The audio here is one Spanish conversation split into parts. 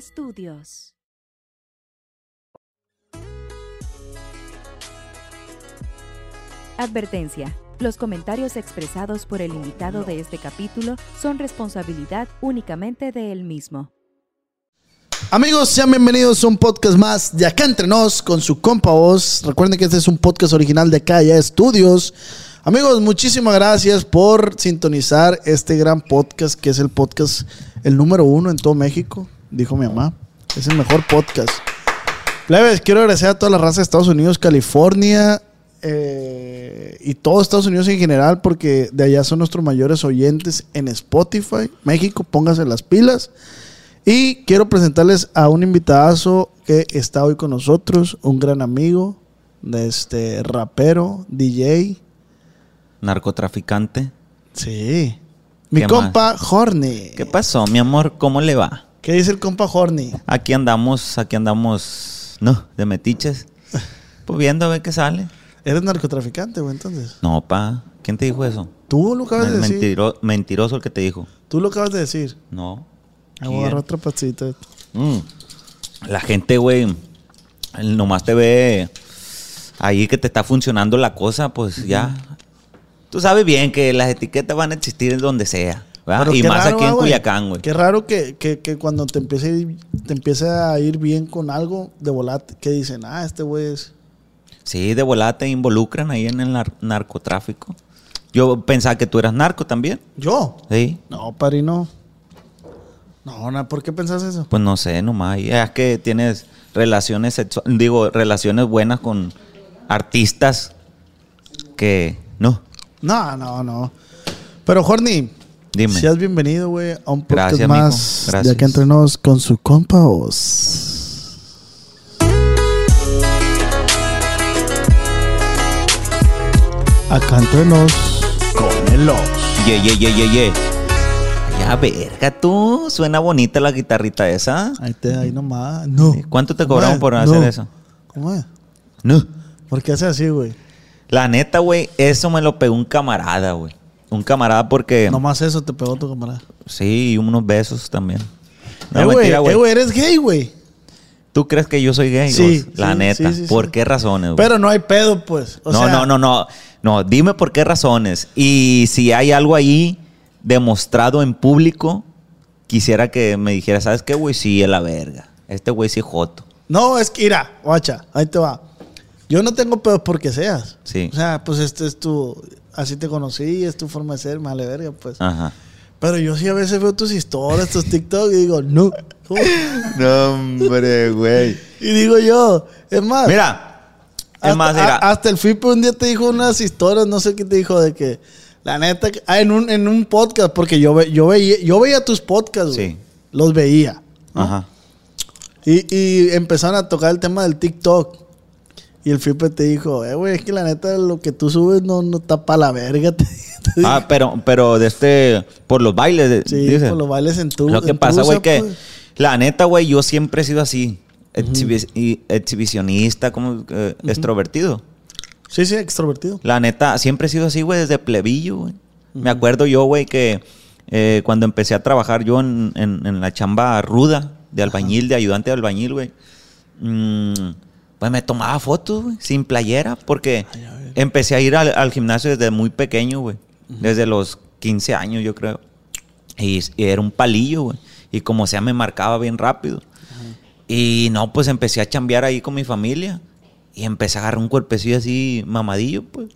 Estudios. Advertencia. Los comentarios expresados por el invitado de este capítulo son responsabilidad únicamente de él mismo. Amigos, sean bienvenidos a un podcast más de Acá Entre Nos con su compa voz. Recuerden que este es un podcast original de Acá Ya Estudios. Amigos, muchísimas gracias por sintonizar este gran podcast que es el podcast el número uno en todo México, dijo mi mamá. Es el mejor podcast. Plebes, quiero agradecer a toda la raza de Estados Unidos, California eh, y todo Estados Unidos en general porque de allá son nuestros mayores oyentes en Spotify. México, pónganse las pilas. Y quiero presentarles a un invitadazo que está hoy con nosotros, un gran amigo, de este rapero, DJ. narcotraficante. Sí. Mi ¿Qué compa Horny. ¿Qué pasó, mi amor? ¿Cómo le va? ¿Qué dice el compa Horny? Aquí andamos, aquí andamos, no, de metiches. Pues viendo a ver qué sale. Eres narcotraficante, güey, entonces. No, pa, ¿quién te dijo eso? Tú lo acabas de decir. mentiro- mentiroso el que te dijo. Tú lo acabas de decir. No. Voy a agarrar otra pasita. Mm. La gente, güey, nomás te ve ahí que te está funcionando la cosa, pues ya. Tú sabes bien que las etiquetas van a existir donde sea. Y más raro, aquí en. Culiacán, güey. Qué raro que, que- que cuando te empiece, a ir, te empiece a ir bien con algo de volate, que dicen, ah, este güey es... Sí, de volada te involucran ahí en el nar- narcotráfico. Yo pensaba que tú eras narco también. ¿Yo? Sí. No, pari, no. No, ¿por qué pensás eso? Pues no sé, nomás. Es que tienes relaciones sexuales, digo, relaciones buenas con artistas que no. No, no, no. Pero, Horny, Dime. seas bienvenido, güey, a un podcast Gracias, más de Gracias. acá entre nos con su compa Oz. Acá entre nos con el Oz. Ye, ye, ye, ye, ye. Ya, verga, tú. Suena bonita la guitarrita esa. Ahí te, ahí nomás. No. ¿Cuánto te ¿Cómo cobraron por No. hacer eso? ¿Cómo es? No. ¿Por qué hace así, güey? La neta, güey, eso me lo pegó un camarada, güey. Un camarada porque... Nomás eso te pegó tu camarada. Sí, y unos besos también. No, eh, güey, mentira, eh, güey, eres gay, güey. ¿Tú crees que yo soy gay? Sí, Gus? La sí, neta. sí, sí, ¿Por qué razones? güey? Pero no hay pedo, pues. O no, sea, no, no, no. No, dime por qué razones. Y si hay algo ahí demostrado en público, quisiera que me dijera, ¿sabes qué, güey? Sí, es la verga. Este güey sí es joto. No, es que, mira, guacha, ahí te va. Yo no tengo pedos porque seas. Sí. O sea, pues este es tu. Así te conocí, es tu forma de ser, male verga, pues. Ajá. Pero yo sí a veces veo tus historias, tus TikTok y digo, no. ¿cómo? No, hombre, güey. Y digo yo, es más. Mira. Es más, mira. a- hasta el FIPE un día te dijo unas historias, no sé qué te dijo, de que. La neta, ah, en un, en un podcast, porque yo, ve- yo, veía, yo veía tus podcasts, güey. Sí. Los veía. Ajá. Y, y empezaron a tocar el tema del TikTok. Y el Fipe te dijo, eh, güey, es que la neta lo que tú subes no, no está para la verga. te-. Ah, pero, pero de este, por los bailes. sí, dices. por los bailes en tu Lo que pasa, güey, que pues. la neta, güey, yo siempre he sido así. y- exhibicionista, como eh, extrovertido. Sí, sí, extrovertido. La neta, siempre he sido así, güey, desde plebillo, güey. Me acuerdo yo, güey, que eh, cuando empecé a trabajar yo en, en- en la chamba ruda de albañil, de ayudante de albañil, güey. mm, pues me tomaba fotos, güey, sin playera, porque empecé a ir al, al gimnasio desde muy pequeño, güey. Desde los 15 años, yo creo. Y, y era un palillo, güey. Y como sea, me marcaba bien rápido. Y no, pues empecé a chambear ahí con mi familia. Y empecé a agarrar un cuerpecillo así mamadillo, pues.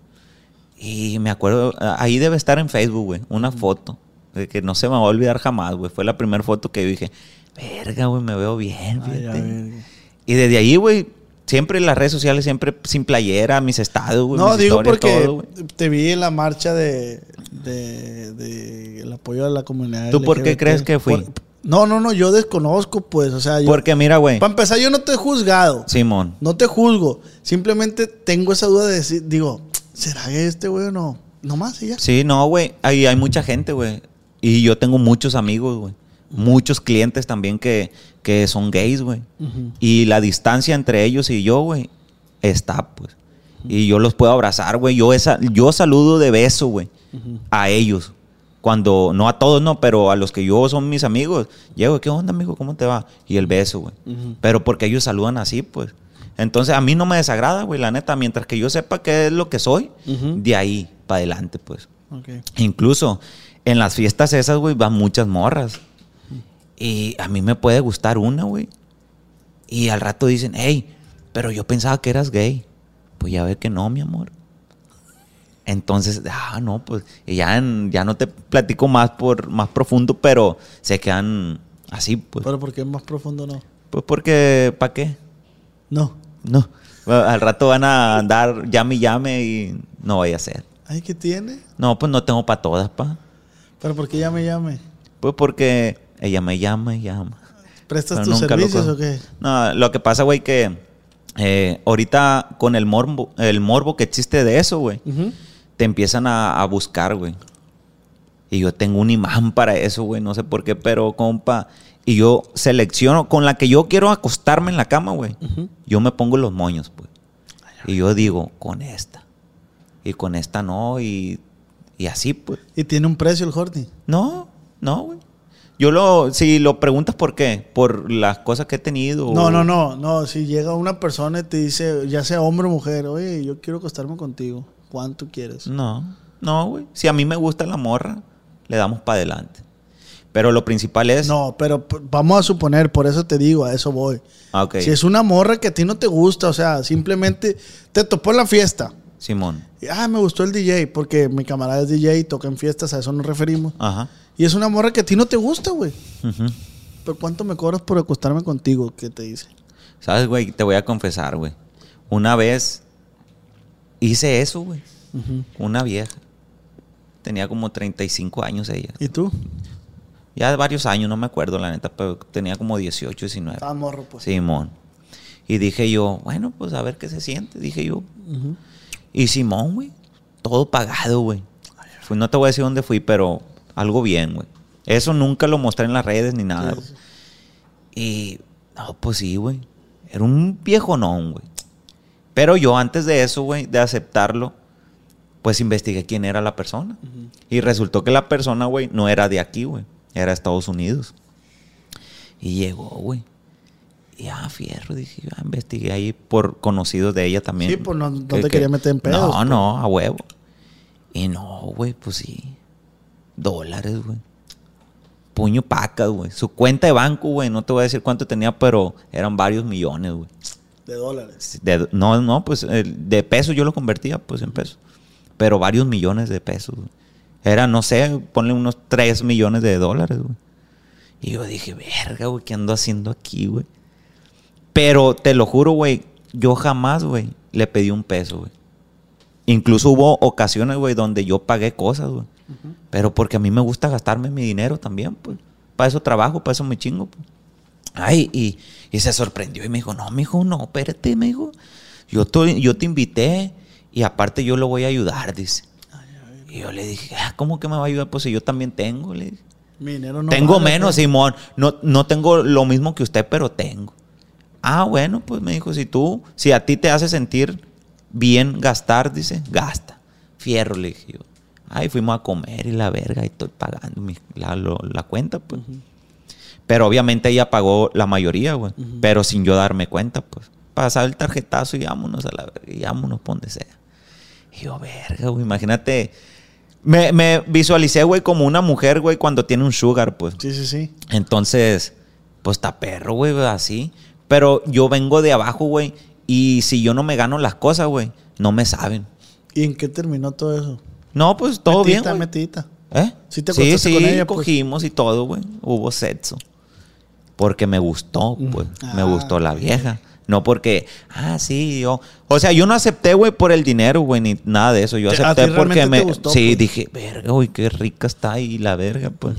Y me acuerdo, ahí debe estar en Facebook, güey, una foto. De que no se me va a olvidar jamás, güey. Fue la primera foto que dije, verga, güey, me veo bien, Ay, fíjate". Y desde ahí, güey, siempre en las redes sociales, siempre sin playera, mis estados, güey. No, mis digo porque todo, te vi en la marcha de, de, de el apoyo a la comunidad. ¿Tú por qué crees que fui? Por- no, no, no, yo desconozco, pues, o sea, yo, Porque mira, güey, para empezar, yo no te he juzgado, Simón. no te juzgo, simplemente tengo esa duda de decir, digo, ¿será que este güey o no? Nomás y ya. Sí, no, güey. Hay, hay mucha gente, güey. Y yo tengo muchos amigos, güey. Muchos clientes también que, que son gays, güey. Y la distancia entre ellos y yo, güey, está, pues. Y yo los puedo abrazar, güey. Yo, esa, yo saludo de beso, güey, a ellos. Cuando, no a todos, no, pero a los que yo son mis amigos. Llego, ¿qué onda, amigo? ¿Cómo te va? Y el beso, güey. Pero porque ellos saludan así, pues. Entonces, a mí no me desagrada, güey, la neta. Mientras que yo sepa qué es lo que soy, de ahí para adelante, pues. Incluso en las fiestas esas, güey, van muchas morras. Y a mí me puede gustar una, güey. Y al rato dicen, hey, pero yo pensaba que eras gay. Pues ya ve que no, mi amor. Entonces, ah, no, pues y ya, en- ya no te platico más por más profundo, pero se quedan así, pues. Pero porque es más profundo, no. Pues porque, ¿para qué? No. No. Al rato van a andar llame y llame y no vaya a ser. Ay, ¿qué tiene? No, pues no tengo para todas, pa. Pero ¿por qué llame, llame? Pues porque ella me llama y llama. ¿Prestas Pero tus servicios o qué? No, lo que pasa, güey, que eh, ahorita con el morbo, el morbo que existe de eso, güey, te empiezan a, a buscar, güey. Y yo tengo un imán para eso, güey, no sé por qué, pero compa. Y yo selecciono con la que yo quiero acostarme en la cama, güey. Yo me pongo los moños, pues. Y yo digo, con esta. Y con esta no, y, y así, pues. Y tiene un precio el Horny. No, no, güey. Yo lo, si lo preguntas por qué, por las cosas que he tenido. No, o- no, no, no. Si llega una persona y te dice, ya sea hombre o mujer, oye, yo quiero acostarme contigo. ¿Cuánto quieres? No, no, güey. Si a mí me gusta la morra, le damos para adelante. Pero lo principal es. No, pero vamos a suponer, por eso te digo, a eso voy. Ah, ok. Si es una morra que a ti no te gusta, o sea, simplemente te topó en la fiesta. Simón. Y, ah, me gustó el DJ, porque mi camarada es DJ y toca en fiestas, a eso nos referimos. Ajá. Y es una morra que a ti no te gusta, güey. Ujú. Pero ¿cuánto me cobras por acostarme contigo? ¿Qué te dice? ¿Sabes, güey? Te voy a confesar, güey. Una vez hice eso, güey. Una vieja. Tenía como 35 años ella. ¿Y tú? Ya varios años, no me acuerdo, la neta, pero tenía como 18, 19. Estaba morro, pues. Simón. Y dije yo, bueno, pues a ver qué se siente, dije yo. Y Simón, güey, todo pagado, güey. No te voy a decir dónde fui, pero algo bien, güey. Eso nunca lo mostré en las redes ni nada. Güey. Y, no, pues sí, güey. Era un viejo non, güey. Pero yo antes de eso, güey, de aceptarlo, pues investigué quién era la persona. Y resultó que la persona, güey, no era de aquí, güey. Era de Estados Unidos. Y llegó, güey. Y ah, fierro, dije, yo ah, investigué ahí por conocidos de ella también. Sí, pues, no- no Que- te que- quería meter en pedos, No, pues. no, a huevo. Y no, güey, pues sí. Dólares, güey. Puño pacas, güey. Su cuenta de banco, güey, no te voy a decir cuánto tenía, pero eran varios millones, güey. De dólares. De- no, no, pues de pesos yo lo convertía, pues en pesos. Pero varios millones de pesos, güey. Era, no sé, ponle unos 3 millones de dólares, güey. Y yo dije, verga, güey, ¿qué ando haciendo aquí, güey? Pero te lo juro, güey, yo jamás, güey, le pedí un peso, güey. Incluso hubo ocasiones, güey, donde yo pagué cosas, güey. Pero porque a mí me gusta gastarme mi dinero también, pues. Para eso trabajo, para eso me chingo, pues. Ay, y, y se sorprendió y me dijo, no, mijo, no, espérate, me dijo. Yo, te- yo te invité y aparte yo lo voy a ayudar, dice. Y yo le dije, ah, ¿cómo que me va a ayudar? Pues si yo también tengo, le dije. Mi dinero no tengo vale, menos, pues. Simón. No, no tengo lo mismo que usted, pero tengo. Ah, bueno, pues me dijo, si tú, si a ti te hace sentir bien gastar, dice, gasta. Fierro, le dije yo. Ay, fuimos a comer y la verga, y estoy pagando mi- la, lo- la cuenta, pues. Pero obviamente ella pagó la mayoría, güey. Pero sin yo darme cuenta, pues. Pasar el tarjetazo y vámonos a la verga, y vámonos por donde sea. Y yo, verga, güey, imagínate Me, me visualicé, güey, como una mujer, güey, cuando tiene un sugar, pues. Sí, sí, sí. Entonces, pues está perro, güey, así. Pero yo vengo de abajo, güey. Y si yo no me gano las cosas, güey, no me saben. ¿Y en qué terminó todo eso? No, pues todo metita, bien. güey. metidita. ¿Eh? ¿Sí te sí, sí, con ella, pues? cogimos y todo, güey. Hubo sexo. Porque me gustó, pues. me Ah, gustó la vieja. No porque, ah, sí, yo. O sea, yo no acepté, güey, por el dinero, güey, ni nada de eso. Yo acepté porque me. gustó, sí, pues. dije, verga, güey, qué rica está ahí la verga, pues.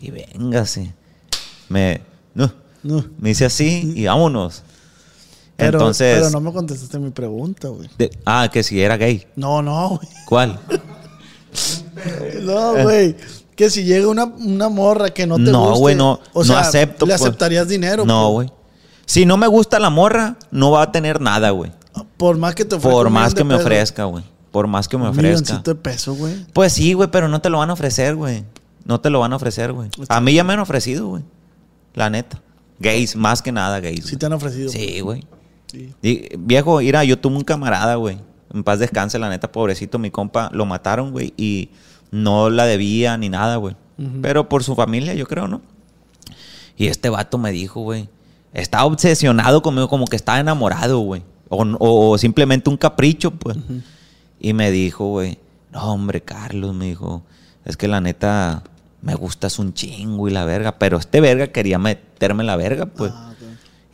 Y véngase. Me. No. No. Me hice así y vámonos. Pero, Entonces. pero no me contestaste mi pregunta, güey. ah, que si era gay. No, no, güey. ¿Cuál? No, güey. Que si llega una, una morra que no te No, guste, güey, no, o no sea, acepto. ¿Le pues. aceptarías dinero? No, pues? güey. Si no me gusta la morra, no va a tener nada, güey. Por más que te ofrezca. Por un más que me ofrezca, güey. Por más que me Un ofrezca. milloncito de pesos, güey. Pues sí, güey, pero no te lo van a ofrecer, güey. No te lo van a ofrecer, güey. A mí ya me han ofrecido, güey. La neta. Gays, más que nada gays. Sí güey. te han ofrecido. Sí, güey. Sí. Y, viejo, mira, yo tuve un camarada, güey. En paz descanse, la neta, pobrecito, mi compa. Lo mataron, güey. Y no la debía ni nada, güey. Pero por su familia, yo creo, ¿no? Y este vato me dijo, güey. Estaba obsesionado conmigo, como que estaba enamorado, güey. O, o- o simplemente un capricho, pues. Y me dijo, güey. No, hombre, Carlos, me dijo. Es que la neta, me gustas un chingo y la verga. Pero este verga quería meterme en la verga, pues. Ah.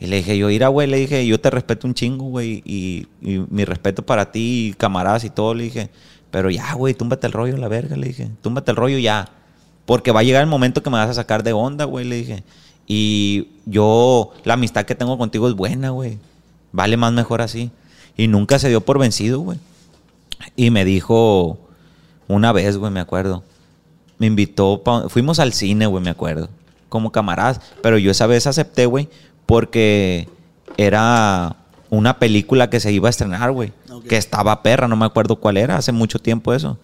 Y le dije, yo, ira, güey, le dije, yo te respeto un chingo, güey, y, mi respeto para ti, y camaradas y todo, le dije, pero ya, güey, túmbate el rollo, la verga, le dije, túmbate el rollo ya, porque va a llegar el momento que me vas a sacar de onda, güey, le dije, y yo, la amistad que tengo contigo es buena, güey, vale más mejor así, y nunca se dio por vencido, güey, y me dijo, una vez, güey, me acuerdo, me invitó, pa- fuimos al cine, güey, me acuerdo, como camaradas, pero yo esa vez acepté, güey, porque era una película que se iba a estrenar, güey, que estaba perra, no me acuerdo cuál era, hace mucho tiempo eso.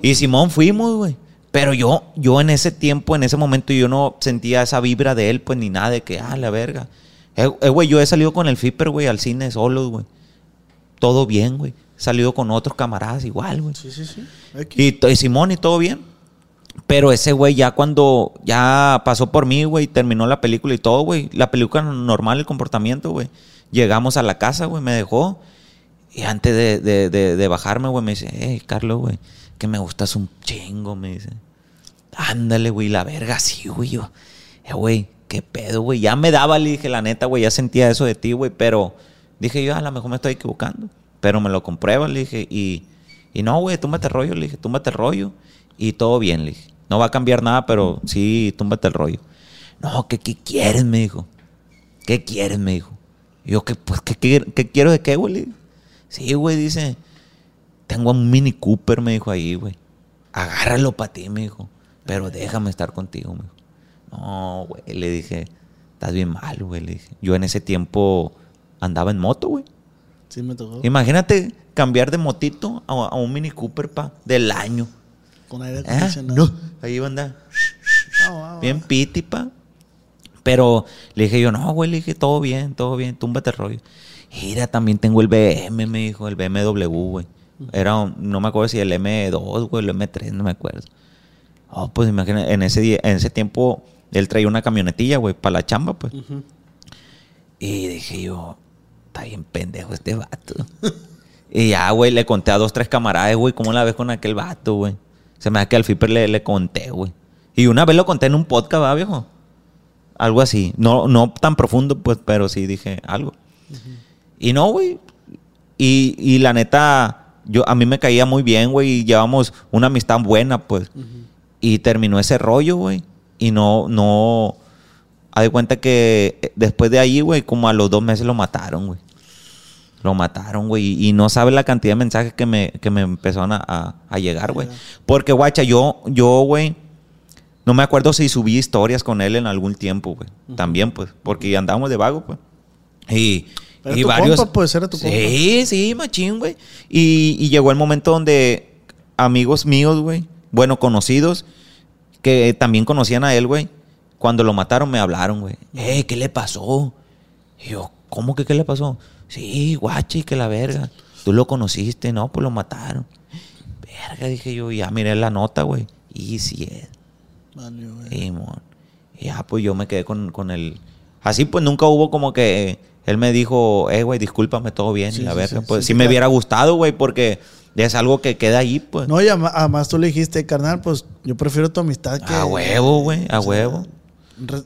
Y Simón fuimos, güey. Pero yo, yo en ese tiempo, en ese momento, yo no sentía esa vibra de él, pues ni nada de que, ah, la verga. Eh, eh, güey, yo he salido con el Flipper, güey, al cine solo, güey. Todo bien, güey. He salido con otros camaradas igual, güey. Sí, sí, sí. Y, y Simón y todo bien. Pero ese güey ya cuando ya pasó por mí, güey, terminó la película y todo, güey. La película normal, el comportamiento, güey. Llegamos a la casa, güey, me dejó. Y antes de, de- bajarme, güey, me dice, hey, Carlos, güey, que me gustas un chingo, me dice. Ándale, güey, la verga, sí, güey. Yo, eh, güey, qué pedo, güey. Ya me daba, le dije, la neta, güey, ya sentía eso de ti, güey, pero dije yo, a lo mejor me estoy equivocando. Pero me lo comprueba, le dije, y, y no, güey, túmbate el rollo, le dije, túmbate el rollo, y todo bien, le dije. No va a cambiar nada, pero sí, túmbate el rollo. No, ¿qué, qué quieres? Me dijo. ¿Qué quieres? Me dijo. Y yo, ¿qué, pues, ¿qué, qué, qué quiero de qué, güey? Sí, güey, dice. Tengo un Mini Cooper, me dijo ahí, güey. Agárralo para ti, me dijo. Pero déjame estar contigo, me dijo. No, güey, le dije. Estás bien mal, güey, le dije. Yo en ese tiempo andaba en moto, güey. Sí, me tocó. Imagínate cambiar de motito a, a un Mini Cooper, pa, del año. Con aire ¿Eh? acondicionado. No, ahí va a andar. Ah, ah, Bien piti, pa. Pero le dije yo, no, güey, le dije, todo bien, todo bien, túmbate el rollo. Mira, también tengo el BM, me dijo, el BMW, güey. Era, un- no me acuerdo si el M2, güey, el M3, no me acuerdo. Oh, pues imagínate, en ese, día- en ese tiempo él traía una camionetilla, güey, para la chamba, pues. Y dije yo, está bien pendejo este vato. y ya, güey, le conté a dos, tres camaradas, güey, ¿cómo la ves con aquel vato, güey? Se me da que al Fiper le, le conté, güey. Y una vez lo conté en un podcast, ¿va, viejo? Algo así. No, no tan profundo, pues, pero sí dije algo. Y no, güey. Y, y la neta, yo, a mí me caía muy bien, güey. Y llevamos una amistad buena, pues. Y terminó ese rollo, güey. Y no, no. Haz de cuenta que eh, después de ahí, güey, como a los dos meses lo mataron, güey. Lo mataron, güey. Y no sabe la cantidad de mensajes que me, que me empezaron a, a- a llegar, güey. Porque, guacha, yo, yo, güey, no me acuerdo si subí historias con él en algún tiempo, güey. También, pues, porque andábamos de vago, pues. Y, Era y tu varios. compa, pues, era tu compa. Sí, sí, machín, güey. Y, y llegó el momento donde amigos míos, güey, bueno, conocidos, que también conocían a él, güey, cuando lo mataron me hablaron, güey. Eh, ¿qué le pasó? Y yo, ¿cómo que qué le pasó? Sí, guachi, que la verga. Tú lo conociste, no, pues lo mataron. Verga, dije yo, ya miré la nota, güey. Y sí es. Vale, ya, pues yo me quedé con, con el. Así, pues nunca hubo como que. Él me dijo, eh, güey, discúlpame, todo bien. Sí, y la sí, verga, pues sí, me claro. hubiera gustado, güey, porque es algo que queda ahí, pues. No, y además tú le dijiste, carnal, pues yo prefiero tu amistad que. a huevo, güey, a huevo.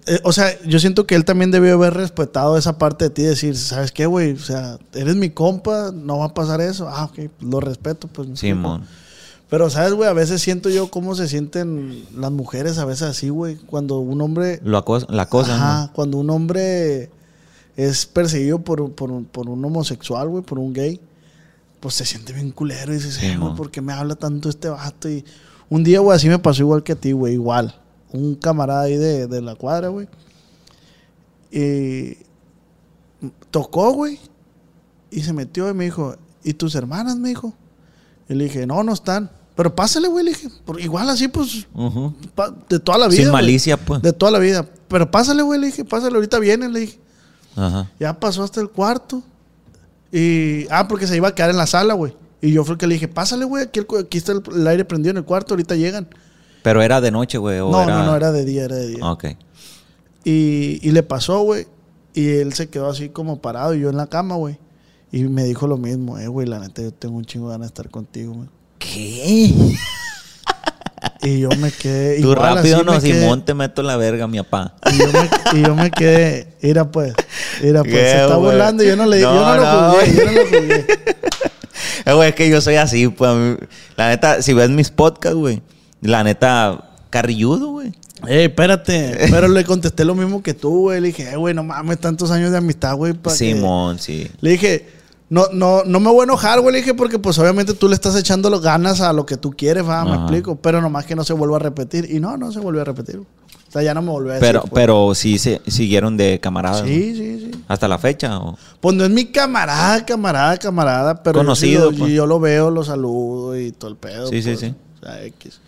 Eh, O sea, yo siento que él también debió haber respetado esa parte de ti y decir, ¿sabes qué, güey? O sea, eres mi compa, no va a pasar eso. Ah, ok, lo respeto, pues. Simón. Pero, ¿sabes, güey? A veces siento yo cómo se sienten las mujeres a veces así, güey. Cuando un hombre... Lo acosa- la cosa, Ajá, ¿no? cuando un hombre es perseguido por, un- por, un- por un homosexual, güey, por un gay, pues se siente bien culero y dices, Sí, güey. ¿por qué me habla tanto este vato? Y un día, güey, así me pasó igual que a ti, güey, igual. Un camarada ahí de, de la cuadra, güey. Y tocó, güey. Y se metió y me dijo, ¿y tus hermanas? Me dijo. Y le dije, no, no están. Pero pásale, güey, le dije. por- igual así, pues, de toda la vida. Sin güey. malicia, pues. De toda la vida. Pero pásale, güey, le dije, pásale, ahorita vienen, le dije. Ajá. Ya pasó hasta el cuarto. Y, ah, porque se iba a quedar en la sala, güey. Y yo fue el que le dije, pásale, güey, aquí, aquí está el, el aire prendido en el cuarto, ahorita llegan. Pero era de noche, güey. No, no, no, era de día, era de día. Ok. Y, y le pasó, güey. Y él se quedó así como parado y yo en la cama, güey. Y me dijo lo mismo, eh, güey, la neta, yo tengo un chingo de ganas de estar contigo, güey. ¿Qué? Y yo me quedé. Tú igual, rápido, no, Simón, te meto la verga, mi papá. Y yo, me, y yo me quedé, mira pues, mira pues, ¿Qué, se está güey? burlando y yo no le yo no No, lo no, jugué, yo no lo jugué. Eh, güey, es que yo soy así, pues. La neta, si ves mis podcasts, güey. La neta, carrilludo, güey. Ey, espérate, pero le contesté lo mismo que tú, güey. Le dije, eh, güey, no mames, tantos años de amistad, güey. pa' que-". Simón, sí. Le dije, no, no, no me voy a enojar, güey. Le dije, porque pues obviamente tú le estás echando las ganas a lo que tú quieres, va, me explico. Pero nomás que no se vuelva a repetir. Y no, no se volvió a repetir. O sea, ya no me volvió a decir. Pero, pues. pero sí se siguieron de camaradas. ¿no? Sí, sí, sí. Hasta la fecha. ¿o? Pues no es mi camarada, camarada, camarada, pero Conocido, yo, sí lo- pues. yo lo veo, lo saludo y todo el pedo. Sí, sí, pues. sí. O sea, X.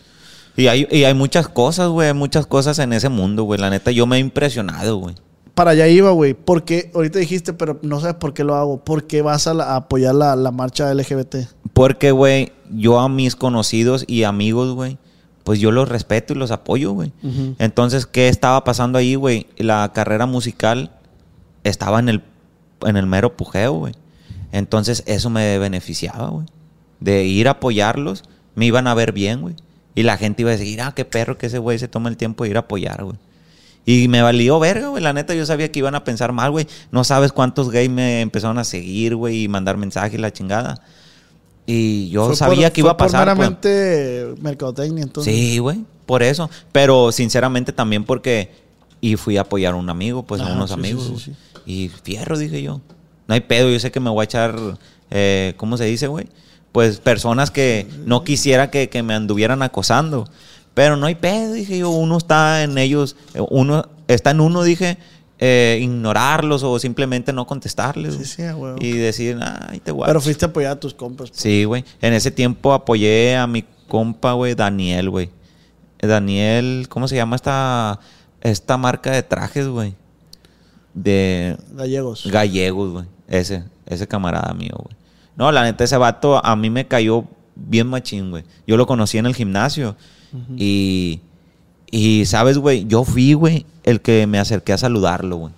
Y hay, y hay muchas cosas, güey. hay Muchas cosas en ese mundo, güey. La neta, yo me he impresionado, güey. Para allá iba, güey. Porque ahorita dijiste, pero no sabes por qué lo hago. ¿Por qué vas a, la- a apoyar la, la marcha LGBT? Porque, güey, yo a mis conocidos y amigos, güey, pues yo los respeto y los apoyo, güey. Entonces, ¿qué estaba pasando ahí, güey? La carrera musical estaba en el, en el mero pujeo, güey. Entonces, eso me beneficiaba, güey. De ir a apoyarlos, me iban a ver bien, güey. Y la gente iba a decir, ah, qué perro que ese güey se toma el tiempo de ir a apoyar, güey. Y me valió verga, güey. La neta, yo sabía que iban a pensar mal, güey. No sabes cuántos gays me empezaron a seguir, güey, y mandar mensajes, la chingada. Y yo Fue sabía por- que iba a pasar. Por pues. mercadotecnia, entonces. Sí, güey, por eso. Pero sinceramente también porque... Y fui a apoyar a un amigo, pues a Ajá, unos sí, amigos. sí, sí. Y fierro, dije yo. No hay pedo, yo sé que me voy a echar... eh, ¿Cómo se dice, güey? Pues personas que no quisiera que, que me anduvieran acosando. Pero no hay pedo, dije yo. Uno está en ellos... eh, Uno está en uno, dije... eh, ignorarlos o simplemente no contestarles. Sí, güey. sí, huevo. Y decir, ay, te a Pero fuiste a apoyar a tus compas. pues. Sí, güey. En ese tiempo apoyé a mi compa, güey, Daniel, güey. Daniel, ¿cómo se llama esta, esta marca de trajes, güey? De Gallegos. gallegos, güey. Ese, ese camarada mío, güey. No, la neta, ese vato a mí me cayó bien machín, güey. Yo lo conocí en el gimnasio. Y, y, ¿sabes, güey? Yo fui, güey, el que me acerqué a saludarlo, güey.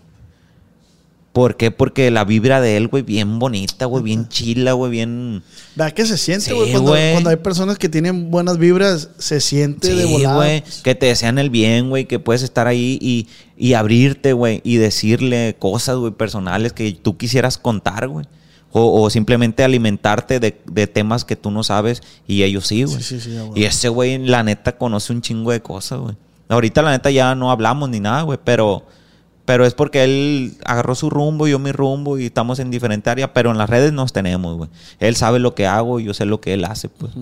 ¿Por qué? Porque la vibra de él, güey, bien bonita, güey, bien chila, güey, bien... ¿Verdad que se siente, Sí, güey? cuando, hay personas que tienen buenas vibras, se siente de Sí, volada. güey. Que te desean el bien, güey. Que puedes estar ahí y, y abrirte, güey. Y decirle cosas, güey, personales que tú quisieras contar, güey. O, o simplemente alimentarte de, de temas que tú no sabes y ellos sí, güey. Sí, sí, sí. Y ese güey, la neta, conoce un chingo de cosas, güey. Ahorita, la neta, ya no hablamos ni nada, güey. Pero, pero es porque él agarró su rumbo, yo mi rumbo y estamos en diferente área. Pero en las redes nos tenemos, güey. Él sabe lo que hago y yo sé lo que él hace, pues.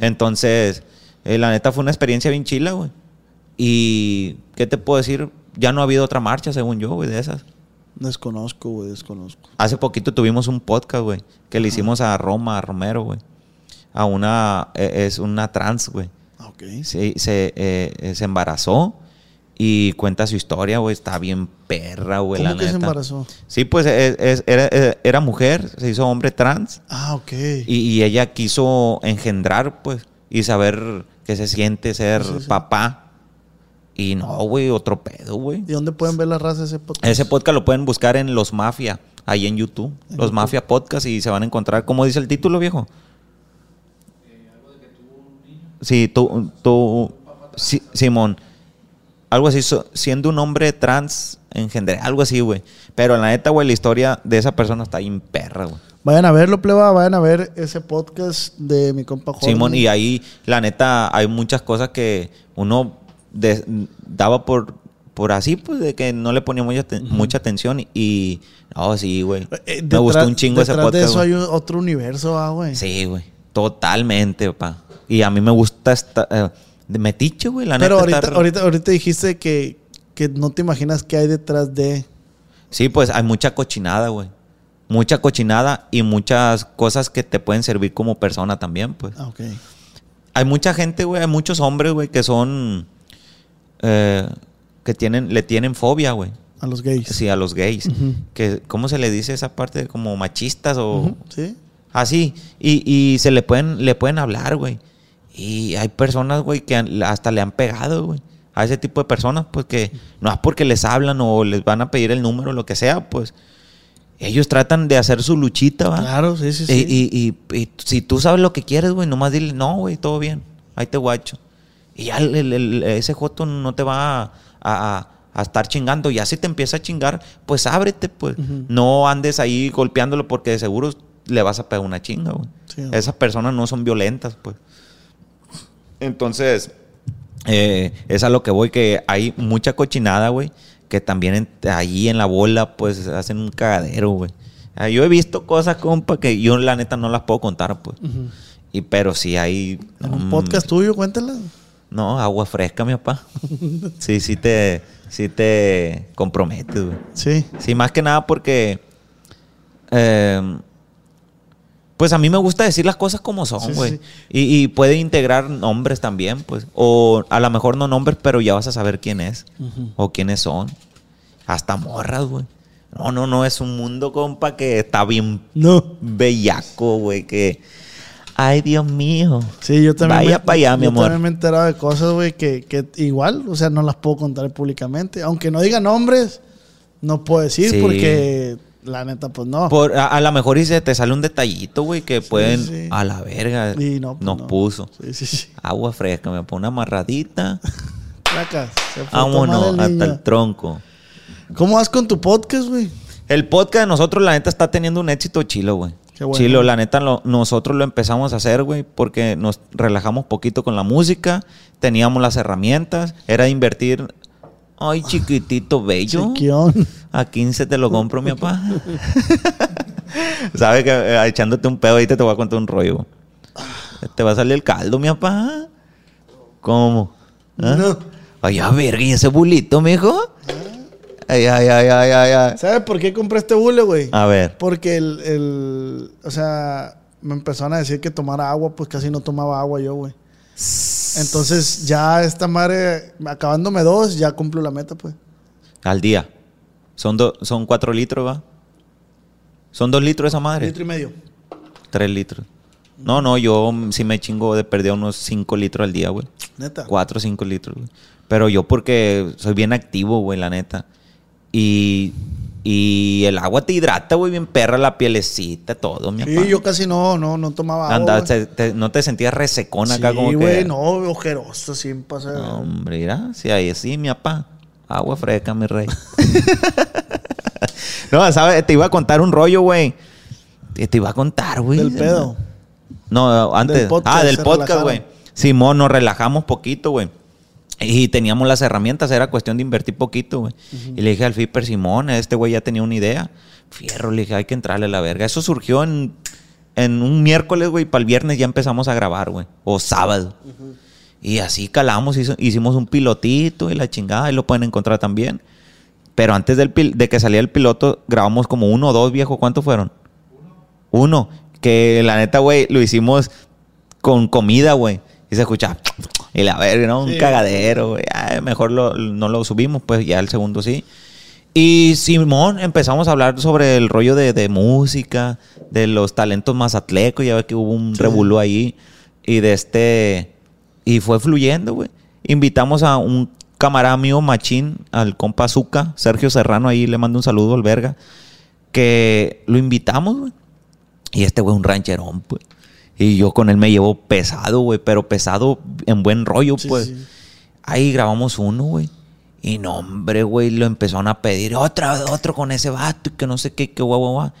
Entonces, eh, la neta fue una experiencia bien chila, güey. Y, ¿qué te puedo decir? Ya no ha habido otra marcha, según yo, güey, de esas. Desconozco, güey, desconozco. Hace poquito tuvimos un podcast, güey, que le hicimos a Roma, a Romero, güey. A una, eh, es una trans, güey. Ah, Ok. Se, se, eh, eh, se embarazó Y cuenta su historia, güey. Está bien perra, güey, la ¿Cómo que se neta. embarazó? Sí, pues es- es- era, era mujer, se hizo hombre trans. Ah, ok. Y, y ella quiso engendrar, pues, y saber qué se siente ser Sí, sí. papá. Y no, güey, otro pedo, güey. ¿Y dónde pueden ver la raza de ese podcast? Ese podcast lo pueden buscar en Los Mafia, ahí en YouTube. Los Mafia Podcast y se van a encontrar. ¿Cómo dice el título, viejo? Sí, tú, tú, sí, Simón. Algo así, so- siendo un hombre trans engendré, algo así, güey. Pero la neta, güey, la historia de esa persona está bien perra, güey. Vayan a verlo, pleba. Vayan a ver ese podcast de mi compa Jorge. Simón, y ahí, la neta, hay muchas cosas que uno de- daba por, por así, pues, de que no le ponía mucha, mucha atención. Y, no, sí, güey. Eh, Me gustó un chingo ese podcast. de eso güey. hay un- otro universo, ah, güey. Sí, güey. Totalmente, papá. Y a mí me gusta esta. eh, metiche, güey, la Pero neta. ahorita, estar- ahorita, ahorita dijiste que, que no te imaginas qué hay detrás de. Sí, pues hay mucha cochinada, güey. Mucha cochinada y muchas cosas que te pueden servir como persona también, pues. Ah, ok. Hay mucha gente, güey, hay muchos hombres, güey, que son. Eh, que tienen, le tienen fobia, güey. A los gays. Sí, a los gays. Que, ¿Cómo se le dice esa parte? Como machistas o. Sí. Así. Y, y se le pueden, le pueden hablar, güey. Y hay personas, güey, que hasta le han pegado, güey. A ese tipo de personas, pues que no es porque les hablan o les van a pedir el número o lo que sea, pues. Ellos tratan de hacer su luchita, ¿va? Claro, sí, sí, sí. Y, y- y- y si tú sabes lo que quieres, güey, nomás dile, no, güey, todo bien, ahí te guacho. Y ya el- el- el- ese joto no te va a, a- a estar chingando. Ya si te empieza a chingar, pues ábrete, pues. No andes ahí golpeándolo porque de seguro le vas a pegar una chinga, güey. Sí. Esas personas no son violentas, pues. Entonces, eh, es a lo que voy, que hay mucha cochinada, güey, que también en- ahí en la bola, pues, hacen un cagadero, güey. Ah, Yo he visto cosas, compa, que yo la neta no las puedo contar, pues. Y pero sí hay... En un podcast tuyo, cuéntala. No, agua fresca, mi papá. Sí, sí te, sí te comprometes, güey. Sí. Sí, más que nada porque... eh, pues a mí me gusta decir las cosas como son, sí, güey. sí. Y, y puede integrar nombres también, pues. O a lo mejor no nombres, pero ya vas a saber quién es. O quiénes son. Hasta morras, güey. No, no, no, es un mundo, compa, que está bien No. bellaco, güey. Que... Ay, Dios mío. Sí, yo también. Vaya pa' allá, mi yo amor. también me he enterado de cosas, güey, que, que igual, o sea, no las puedo contar públicamente. Aunque no diga nombres, no puedo decir Sí. porque la neta, pues no. Por, a, a lo mejor y se te sale un detallito, güey, que pueden... sí. A la verga. Y no, pues nos no. puso. Sí, sí, sí. Agua fresca, me pone una amarradita. Portó Vámonos, hasta el tronco. ¿Cómo vas con tu podcast, güey? El podcast de nosotros, la neta, está teniendo un éxito chilo, güey. Bueno. Chilo, la neta, lo- nosotros lo empezamos a hacer, güey, porque nos relajamos poquito con la música, teníamos las herramientas, era invertir. Ay, chiquitito, bello. Chiquión. A 15 te lo compro, mi papá. Sabes que eh, echándote un pedo ahorita te voy a contar un rollo. Te va a salir el caldo, mi papá. ¿Cómo? ¿Ah? No. Ay, a ver, ¿y ese bulito, mijo? Ay, ay, ay, ay, ay, ay. ¿Sabes por qué compré este bule, güey? A ver. Porque el, el- O sea, me empezaron a decir que tomara agua, pues casi no tomaba agua yo, güey. Entonces, ya esta madre, acabándome dos, ya cumplo la meta, pues. Al día. Son, do- son cuatro litros, ¿va? ¿Son dos litros esa madre? Litro y medio. Tres litros. No, no, yo sí me chingo de perder unos cinco litros al día, güey. Neta. Cuatro o cinco litros, güey. Pero yo porque soy bien activo, güey, la neta. Y, y el agua te hidrata, güey, bien perra, la pielecita, todo, mi Sí, papá. yo casi no, no, no tomaba agua. Anda, güey. te- te- no te sentías resecón acá sí, como que... güey, no, ojeroso, sin pasar. No, hombre, mira, sí, ahí sí, mi papá. Agua fresca, mi rey. no, ¿sabes? Te iba a contar un rollo, güey. Te iba a contar, güey. Del pedo. No, antes. Del podcast, ah, del podcast, güey. Simón, nos relajamos poquito, güey. Y teníamos las herramientas, era cuestión de invertir poquito, güey. Y le dije al Fiper Simón, este güey ya tenía una idea. Fierro, le dije, hay que entrarle a la verga. Eso surgió en, en un miércoles, güey, para el viernes ya empezamos a grabar, güey. O sábado. Y así calamos, hizo- hicimos un pilotito y la chingada, ahí lo pueden encontrar también. Pero antes del pil- de que salía el piloto, grabamos como uno o dos, viejo. ¿Cuántos fueron? Uno. Que la neta, güey, lo hicimos con comida, güey. Y se escucha. Y la verga, ¿no? Un cagadero, güey. Ay, mejor lo- no lo subimos, pues ya el segundo sí. Y Simón, empezamos a hablar sobre el rollo de, de música, de los talentos mazatlecos, ya ves que hubo un revolú ahí. Y de este. Y fue fluyendo, güey. Invitamos a un camarada mío, Machín, al compa Azúcar, Sergio Serrano, ahí le mando un saludo al verga. Que lo invitamos, güey. Y este güey, un rancherón, pues. Y yo con él me llevo pesado, güey, pero pesado en buen rollo, Sí, pues. sí. Ahí grabamos uno, güey. Y no, hombre, güey, lo empezaron a pedir otra, otro con ese vato y que no sé qué, que guau, guau, guau.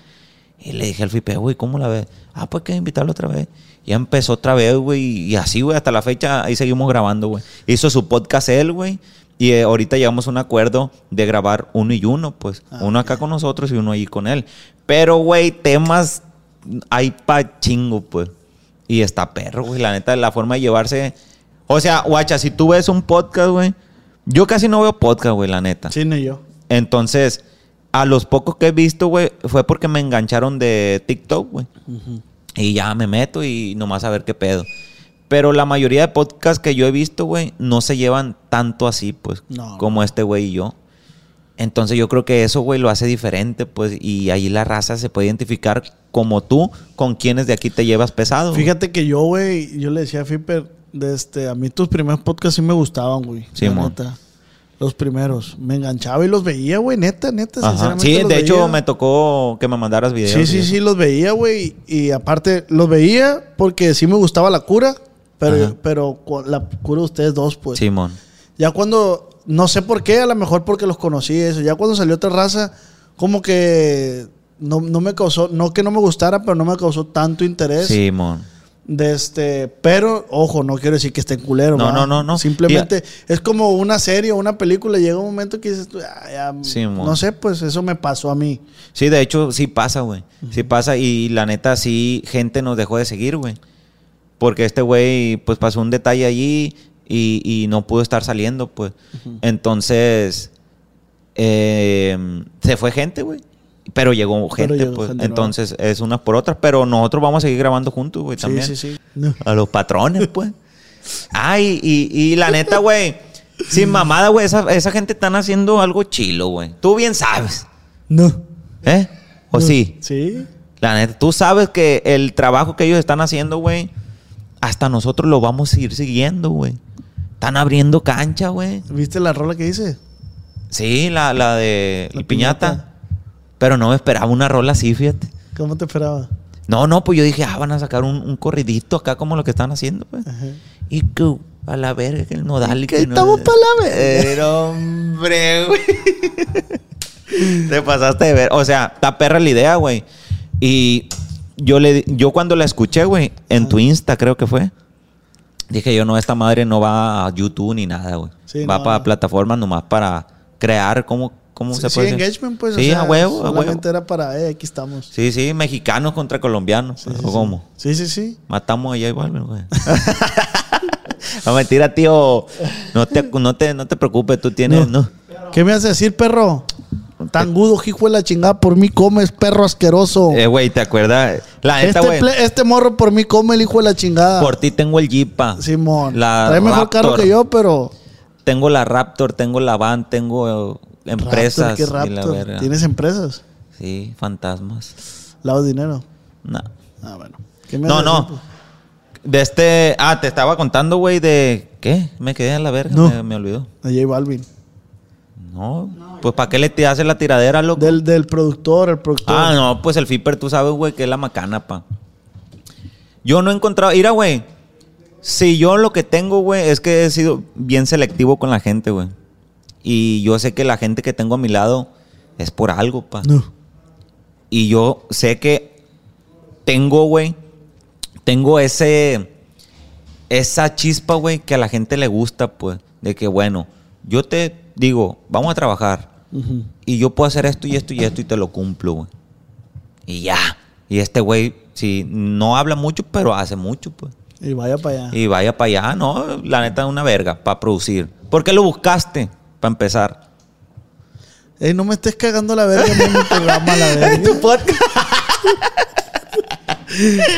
Y le dije al Fipe, güey, ¿cómo la ves? Ah, pues que invitarlo otra vez. Y empezó otra vez, güey. Y así, güey, hasta la fecha ahí seguimos grabando, güey. Hizo su podcast él, güey. Y eh, ahorita llegamos a un acuerdo de grabar uno y uno, pues. uno acá con nosotros y uno ahí con él. Pero, güey, temas hay pa' chingo, pues. Y está perro, güey. La neta, la forma de llevarse. O sea, guacha, si tú ves un podcast, güey. Yo casi no veo podcast, güey, la neta. Sí, ni yo. Entonces, a los pocos que he visto, güey, fue porque me engancharon de TikTok, güey. Y ya me meto y nomás a ver qué pedo. Pero la mayoría de podcasts que yo he visto, güey, no se llevan tanto así, pues, No. como este güey y yo. Entonces yo creo que eso, güey, lo hace diferente, pues, y ahí la raza se puede identificar como tú con quienes de aquí te llevas pesado. güey. Fíjate que yo, güey, yo le decía a Fiper, de este, a mí tus primeros podcasts sí me gustaban, güey. Sí, neta. Los primeros. Me enganchaba y los veía, güey, neta, neta. Ajá. sinceramente Sí, los de hecho me tocó que me mandaras videos. Sí, sí, eso. sí, los veía, güey. Y aparte, los veía porque sí me gustaba la cura, pero, Ajá. pero la cura de ustedes dos, pues. Simón. Ya cuando, no sé por qué, a lo mejor porque los conocí, eso. Ya cuando salió otra raza, como que no, no me causó, no que no me gustara, pero no me causó tanto interés. Simón. De este, pero, ojo, no quiero decir que estén culero. No, no, no, no. Simplemente es como una serie o una película. Llega un momento que dices, "Ah, ya, Sí, no sé, pues eso me pasó a mí. Sí, de hecho, sí pasa, güey. Sí pasa y la neta, sí, gente nos dejó de seguir, güey. Porque este güey, pues pasó un detalle allí y, y no pudo estar saliendo, pues. Entonces, eh, se fue gente, güey. Pero llegó gente, llegó pues. gente Entonces, es unas por otras. Pero nosotros vamos a seguir grabando juntos, güey, también. Sí, sí, sí. No. A los patrones, pues. Ay, y, y la neta, güey. Sin mamada, güey. Esa, esa gente están haciendo algo chilo, güey. Tú bien sabes. No. ¿Eh? ¿O sí? Sí. La neta, tú sabes que el trabajo que ellos están haciendo, güey, hasta nosotros lo vamos a ir siguiendo, güey. Están abriendo cancha, güey. ¿Viste la rola que hice? Sí, la, la de La piñata. piñata. Pero no me esperaba una rola así, fíjate. ¿Cómo te esperaba? No, no, pues yo dije, ah, van a sacar un, un corridito acá como lo que están haciendo, pues. Ajá. Y que a la verga, que el nodal. y Que que no- estamos pa' la verga. Hombre, güey. Te pasaste de ver. O sea, está perra la idea, güey. Y yo le yo cuando la escuché, güey, en tu Insta creo que fue. Dije yo, no, esta madre no va a YouTube ni nada, güey. Sí, va no, para no. plataformas nomás para crear cómo, cómo se Sí, puede decir? engagement, pues. o Sí, sea, a huevo, a huevo. Era para, eh, aquí estamos. Sí, sí, mexicanos contra colombianos. Sí, sí, ¿O sí. cómo? Sí, sí, sí. Matamos allá igual, güey. no, mentira, tío. No te, no te, no te preocupes, tú tienes. No. ¿Qué me hace decir, perro? Tangudo, hijo de la chingada, por mí comes, perro asqueroso. Eh, güey, ¿te acuerdas? La neta, este, güey. este morro por mí come el hijo de la chingada. Por ti tengo el Jeepa. Simón. La Trae mejor Raptor. carro que yo, pero. Tengo la Raptor, tengo la Van, tengo eh, empresas. ¿qué la Raptor? ¿Tienes empresas? Sí, fantasmas. Lavo dinero. No. Ah, bueno. ¿Qué me No, no. De este. Ah, te estaba contando, güey, de. ¿Qué? Me quedé en la verga. No. Me, me olvidó. De J Balvin. No. Pues, ¿para qué le te hace la tiradera, loco? Del, del productor, el productor. Ah, no, pues el Fiper, tú sabes, güey, que es la macana, pa. Yo no he encontrado. Mira, güey. Si yo lo que tengo, güey, es que he sido bien selectivo con la gente, güey. Y yo sé que la gente que tengo a mi lado es por algo, pa. No. Y yo sé que tengo, güey, tengo ese, esa chispa, güey, que a la gente le gusta, pues. De que, bueno, yo te digo, vamos a trabajar. Y yo puedo hacer esto y esto y esto y te lo cumplo, güey. Y ya. Y este güey, sí, no habla mucho, pero hace mucho, pues. Y vaya para allá. Y vaya para allá, no, la neta es una verga, para producir. ¿Por qué lo buscaste? Para empezar. Ey, no me estés cagando la verga en mi programa, la verga.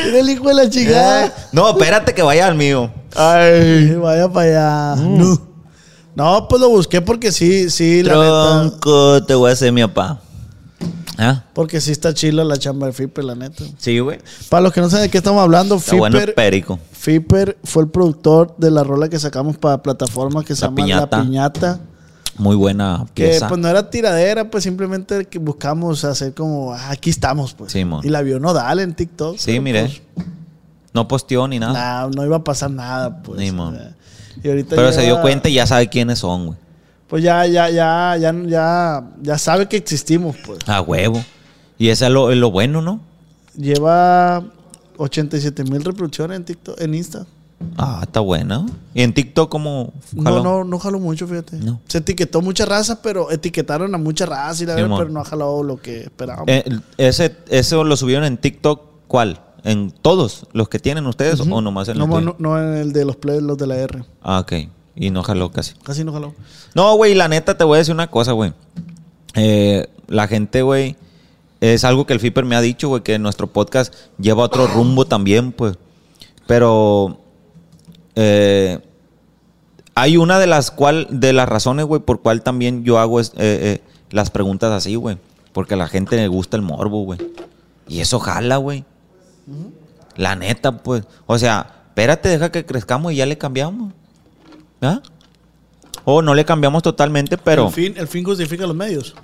Mira el hijo de la chingada. No, espérate que vaya al mío. Ay, vaya para allá. Mm. No. No, pues lo busqué porque sí, sí, la neta. Te voy a hacer mi papá. ¿Ah? Porque sí está chila la chamba de Fiper, la neta. Sí, güey. Para los que no saben de qué estamos hablando, Está bueno perico. Fiper fue el productor de la rola que sacamos para plataforma que se La llama Piñata. La Piñata. Muy buena Que pieza. pues no era tiradera, pues simplemente que buscamos hacer como, ah, aquí estamos, pues. Sí, y la vio Nodal en TikTok. Sí, mire. pues, No posteó ni nada. nah, no iba a pasar nada, pues. Ni Y ahorita pero se dio cuenta y ya sabe quiénes son, güey. Pues ya, ya, ya, ya, ya, ya sabe que existimos, pues. A huevo. Y eso es lo, es lo bueno, ¿no? Lleva 87 mil reproducciones en TikTok, en Insta. Ah, está buena. ¿Y en TikTok cómo? No, jaló? no, no jaló mucho, fíjate. No. Se etiquetó mucha raza, pero etiquetaron a mucha raza y la Sí, verdad, pero no ha jalado lo que esperábamos. Eh, ese, ¿Eso lo subieron en TikTok cuál? ¿En todos los que tienen ustedes o nomás en no, el no, en el de los play, los de la R. Ah, ok. Y no jaló casi. Casi no jaló. No, güey, la neta te voy a decir una cosa, güey. Eh, la gente, güey, es algo que el FIPER me ha dicho, güey, que nuestro podcast lleva otro rumbo también, pues. Pero eh, hay una de las cual, de las razones, güey, por cual también yo hago es- eh, las preguntas así, güey. Porque a la gente le gusta el morbo, güey. Y eso jala, güey. La neta, pues. O sea, espérate, deja que crezcamos y ya le cambiamos. ¿Ah? O no le cambiamos totalmente, pero. El fin, el fin justifica los medios.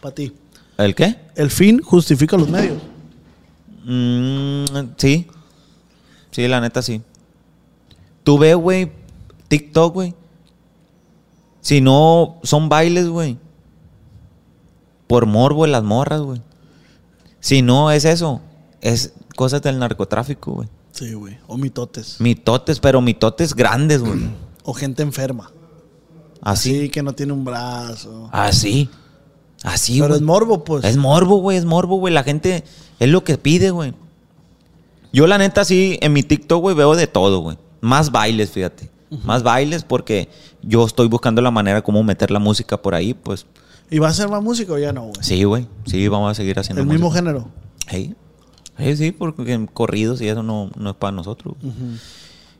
Para ti. ¿El qué? El fin justifica los medios. Mm, sí. Sí, la neta sí. Tú ves, güey, TikTok, güey. Si no, son bailes, güey. Por morbo en las morras, güey. Si no es eso, es cosas del narcotráfico, güey. Sí, güey. O mitotes. Mitotes, pero mitotes grandes, güey. O gente enferma. Así. Así que no tiene un brazo. Así. Así, Pero güey. es morbo, pues. Es morbo, güey, es morbo, güey. La gente es lo que pide, güey. Yo, la neta, sí, en mi TikTok, güey, veo de todo, güey. Más bailes, fíjate. Más bailes porque yo estoy buscando la manera como meter la música por ahí, pues. ¿Y va a ser más música o ya no, güey? Sí, güey. Sí, vamos a seguir haciendo El mismo género. Sí. Sí, sí, porque en corridos y eso no, no es para nosotros.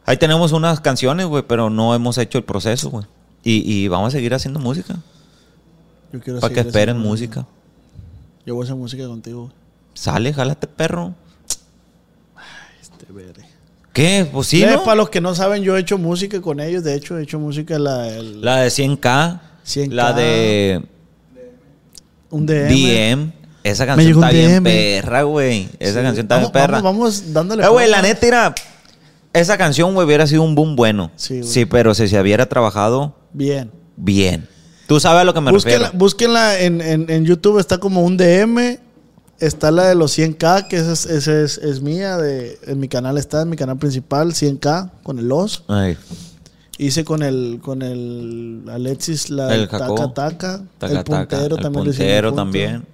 Ahí tenemos unas canciones, güey, pero no hemos hecho el proceso, güey. Y, y vamos a seguir haciendo música. Yo quiero Para que esperen música. Yo voy a hacer música contigo, güey. Sale, jálate, perro. Este verga. ¿Qué? Pues sí, ¿no? Para los que no saben, yo he hecho música con ellos. De hecho, he hecho música la, el- La de 100K. 100K. La de un DM. DM. Esa canción está bien perra, güey. Esa Sí. canción está vamos, bien perra. Vamos, vamos dándole. Eh, güey, la neta, era. Esa canción, güey, hubiera sido un boom bueno. Sí, Sí, pero si se hubiera trabajado Bien. bien. Tú sabes a lo que me Búsquenla, refiero. búsquenla en, en, en YouTube, está como un DM. Está la de los 100K, que esa es, esa es, es mía. De, en mi canal está, en mi canal principal, 100K, con el los. Ay, Hice con el, con el Alexis la El taca taca. el puntero. El también puntero también.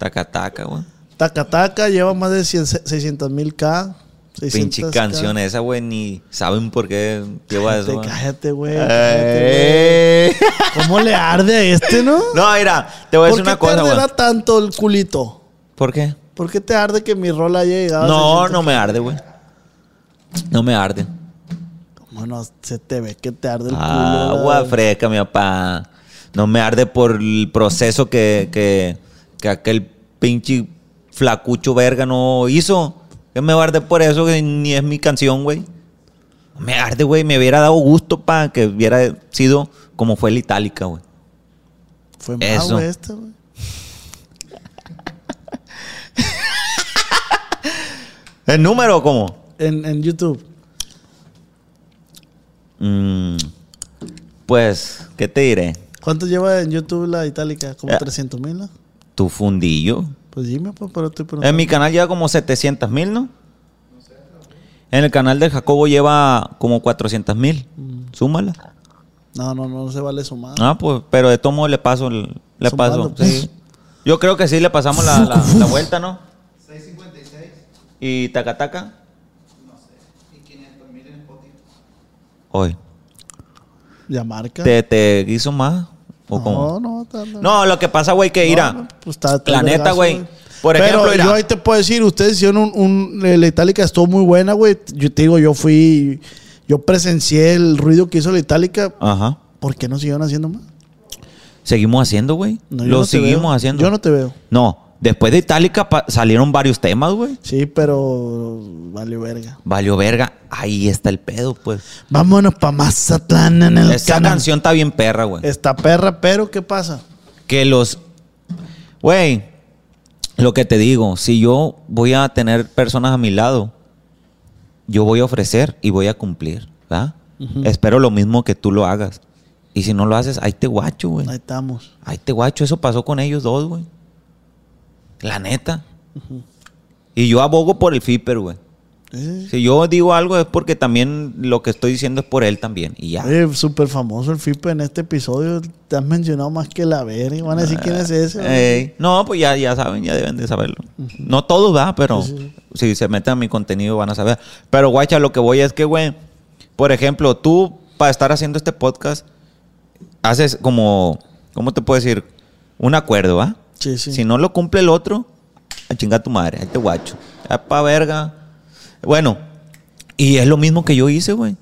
Taca, taca, güey. Taca taca lleva más de 100 600 mil K. 600 Pinche K. canción esa, güey, ni saben por qué lleva eso. Cállate, güey. cállate, güey. Eh. ¿Cómo le arde a este, no? No, mira, te voy a ¿Por decir qué una cosa, te güey. arderá tanto el culito? ¿Por qué? ¿Por qué te arde que mi rola haya llegado a No, 600? no me arde, güey. No me arde. Bueno, se te ve que te arde el Ah, culo. agua fresca, mi papá. No me arde por el proceso que, que, que aquel pinche flacucho verga no hizo. Que me va a arder por eso, que ni es mi canción, güey. Me arde, güey. Me hubiera dado gusto para que hubiera sido como fue la itálica, güey. Fue güey, esta, güey. ¿El número o cómo? En, en YouTube. Mm, pues, ¿qué te diré? ¿Cuánto lleva en YouTube la itálica? ¿Como Eh. 300 mil, no? Tu fundillo. Pues dime, pues, pero estoy En mi canal lleva como 700 mil, ¿no? En el canal del Jacobo lleva como 400 mil. Súmala. No, no, no se vale sumar. Ah, pues, pero de todo modo le paso, el- le Sumando, paso. pues. Sí. Yo creo que sí le pasamos la, la- la vuelta, ¿no? 656. ¿Y Tacataca? No sé. ¿Y 500 mil en Spotify? Hoy. Ya marca. ¿Te, te hizo más? ¿O cómo? no, no, está- No, lo que pasa, güey, que irá. No, no, pues está- está la neta, güey. Por Pero ejemplo, irá. yo ahí te puedo decir, ustedes hicieron un, un- la itálica estuvo muy buena, güey. Yo te digo, yo fui, Yo presencié el ruido que hizo la Itálica. Ajá. ¿Por qué no siguieron haciendo más? Seguimos haciendo, güey. No, Lo no seguimos veo. haciendo. Yo no te veo. No, después de Itálica pa- salieron varios temas, güey. Sí, pero vale verga. Valió verga. Ahí está el pedo, pues. Vámonos para Mazatlán en el Esa canal. canción está bien perra, güey. Está perra, pero ¿qué pasa? Que los. Güey, lo que te digo, si yo voy a tener personas a mi lado, yo voy a ofrecer y voy a cumplir, ¿verdad? Espero lo mismo que tú lo hagas. Y si no lo haces, ahí te guacho, güey. Ahí estamos. Ahí te guacho. Eso pasó con ellos dos, güey. La neta. Y yo abogo por el FIPER, güey. Sí. Si yo digo algo es porque también lo que estoy diciendo es por él también. Y ya. Oye, súper famoso el FIPE en este episodio. Te has mencionado más que la verga. Van a decir quién es ese. Ey, no, pues ya, ya saben, ya deben de saberlo. No todos, ¿verdad? Pero si se meten a mi contenido van a saber. Pero, guacha, lo que voy es que, güey, por ejemplo, tú para estar haciendo este podcast, haces como, ¿cómo te puedo decir? Un acuerdo, ¿va? Sí, sí. Si no lo cumple el otro, a chingar tu madre, ahí te guacho. Ya pa' verga. Bueno, y es lo mismo que yo hice, güey.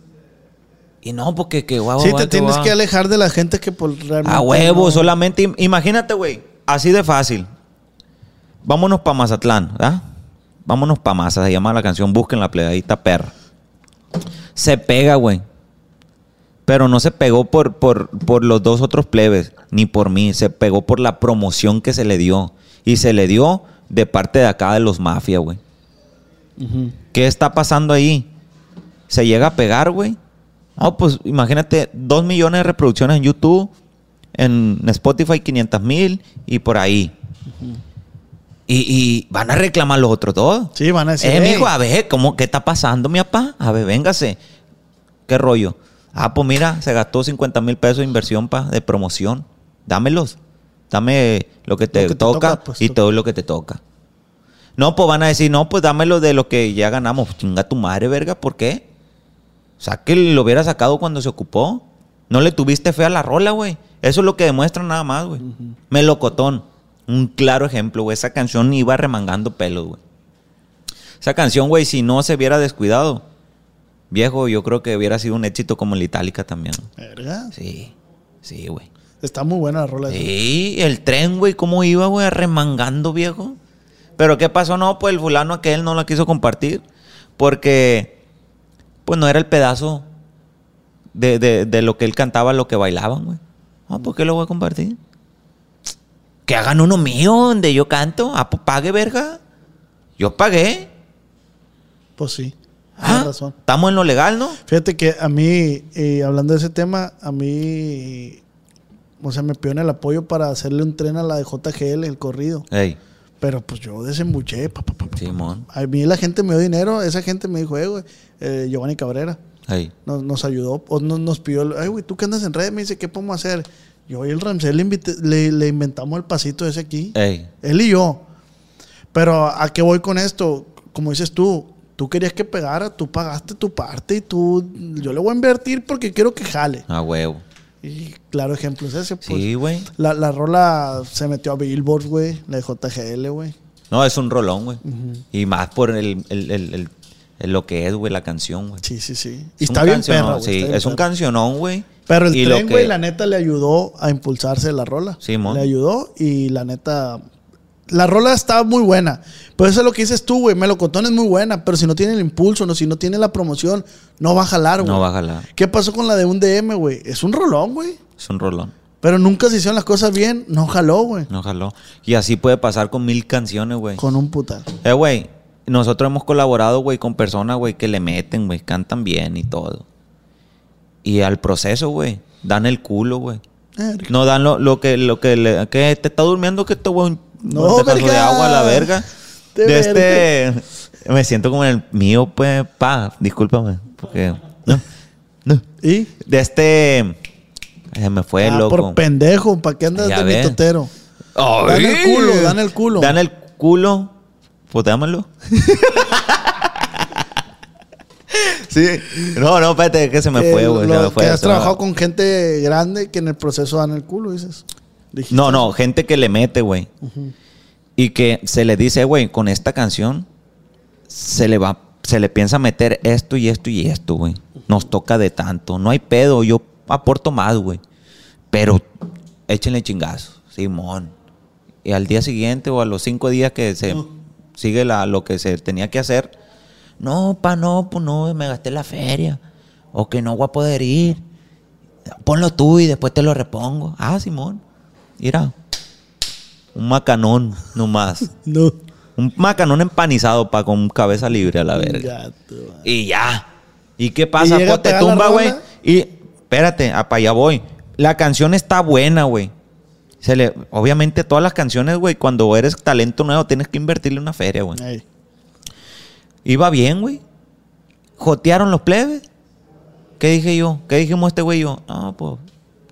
Y no, porque que guau, Sí, guau, te tienes guau. que alejar de la gente que por realmente. A huevo, no- solamente. im- Imagínate, güey. Así de fácil. Vámonos para Mazatlán, ¿verdad? Vámonos para Maza. Se llama la canción Busquen la plegadita perra. Se pega, güey. Pero no se pegó por, por, por los dos otros plebes, ni por mí. Se pegó por la promoción que se le dio. Y se le dio de parte de acá de los mafias, güey. ¿Qué está pasando ahí? ¿Se llega a pegar, güey? No, pues imagínate, dos millones de reproducciones en YouTube, en Spotify 500 mil y por ahí. y, y van a reclamar los otros dos. Sí, van a decir. Eh, "Ey, mijo, a ver, ¿cómo, ¿qué está pasando, mi papá? A ver, véngase. ¿Qué rollo? Ah, pues mira, se gastó 50 mil pesos de inversión pa, de promoción. Dámelos. Dame lo que te, Lo que te toca, toca, pues, y todo lo que te toca. No, pues van a decir, no, pues dámelo de lo que ya ganamos. Chinga tu madre, verga, ¿por qué? O sea, que lo hubiera sacado cuando se ocupó. No le tuviste fe a la rola, güey. Eso es lo que demuestra nada más, güey. Melocotón. Un claro ejemplo, güey. Esa canción iba remangando pelos, güey. Esa canción, güey, si no se hubiera descuidado, viejo, yo creo que hubiera sido un éxito como la Itálica también. Verga. Sí, sí, güey. Está muy buena la rola. esa. Sí, el tren, güey, cómo iba, güey, remangando, viejo. Pero ¿qué pasó? No, pues el fulano aquel no la quiso compartir. Porque, pues no era el pedazo de, de- de lo que él cantaba, lo que bailaban, güey. Ah, ¿por qué lo voy a compartir? Que hagan uno mío donde yo canto. Ah, pues pague, verga. Yo pagué. Pues sí. Ah, razón. Estamos en lo legal, ¿no? Fíjate que a mí, eh, hablando de ese tema, a mí, o sea, me pidieron el apoyo para hacerle un tren a la de JGL, el corrido. Ey, Pero pues yo desembuché. pa, pa, pa, pa, pa. Simón. A mí la gente me dio dinero, esa gente me dijo, eh, güey, eh, Giovanni Cabrera Ey. nos, nos ayudó, o nos, nos pidió, ay, güey, tú que andas en redes, me dice, ¿qué podemos hacer? Yo y el Ramsey le, invité- le, le inventamos el pasito ese aquí. Ey. Él y yo. Pero ¿a qué voy con esto? Como dices tú, tú querías que pegara, tú pagaste tu parte y tú, yo le voy a invertir porque quiero que jale. A huevo. Y claro ejemplo es ese. Pues, Sí, güey. la, la rola se metió a Billboard, güey, la de JGL, güey. No, es un rolón, güey. Y más por el, el- el- el- lo que es, güey, la canción, güey. Sí, sí, sí. Y está bien perra. Sí, está bien es un cancionón, güey. Pero el Y tren, que- güey, la neta le ayudó a impulsarse la rola. Simón. Le ayudó y la neta. La rola estaba muy buena. Pero eso es lo que dices tú, güey. Melocotón es muy buena. Pero si no tiene el impulso, no, si no tiene la promoción, no va a jalar, güey. No va a jalar. ¿Qué pasó con la de un DM, güey? Es un rolón, güey. Es un rolón. Pero nunca se hicieron las cosas bien. No jaló, güey. No jaló. Y así puede pasar con mil canciones, güey. Con un putal. Eh, güey, nosotros hemos colaborado, güey, con personas, güey, que le meten, güey, cantan bien y todo. Y al proceso, güey, dan el culo, güey. Verga. No dan lo, lo que, lo que le, que te está durmiendo, que te voy No, un tazo de verga. agua a la verga. De De, este, me siento como en el mío, pues, pa, discúlpame, porque, no, no. ¿Y? De este, se me fue, Ah, loco. por pendejo. ¿Para qué andas Ya de ves. mitotero? Ay. Dan el culo, dan el culo. Dan el culo. Pues dámelo. sí. No, no, espérate, que se me Que fue, güey. Se me fue. que has trabajado con gente grande que en el proceso dan el culo, dices. No, no, gente que le mete, güey. Y que se le dice, güey, con esta canción se le va, se le piensa meter esto y esto y esto, güey. Nos toca de tanto. No hay pedo, yo aporto más, güey. Pero échenle chingazo, Simón. Y al día siguiente o a los cinco días que se sigue lo que se tenía que hacer, no, pa, no, pues no, me gasté la feria. O que no voy a poder ir. Ponlo tú y después te lo repongo. Ah, Simón mira, un macanón nomás. no. Un macanón empanizado, pa, con cabeza libre a la verga. Gato, y ya. ¿Y qué pasa? ¿Y pues te tumba, güey. Y espérate, para allá voy. La canción está buena, güey. Se le, obviamente todas las canciones, güey, cuando eres talento nuevo tienes que invertirle una feria, güey. Iba bien, güey. Jotearon los plebes. ¿Qué dije yo? ¿Qué dijimos este güey yo? No, pues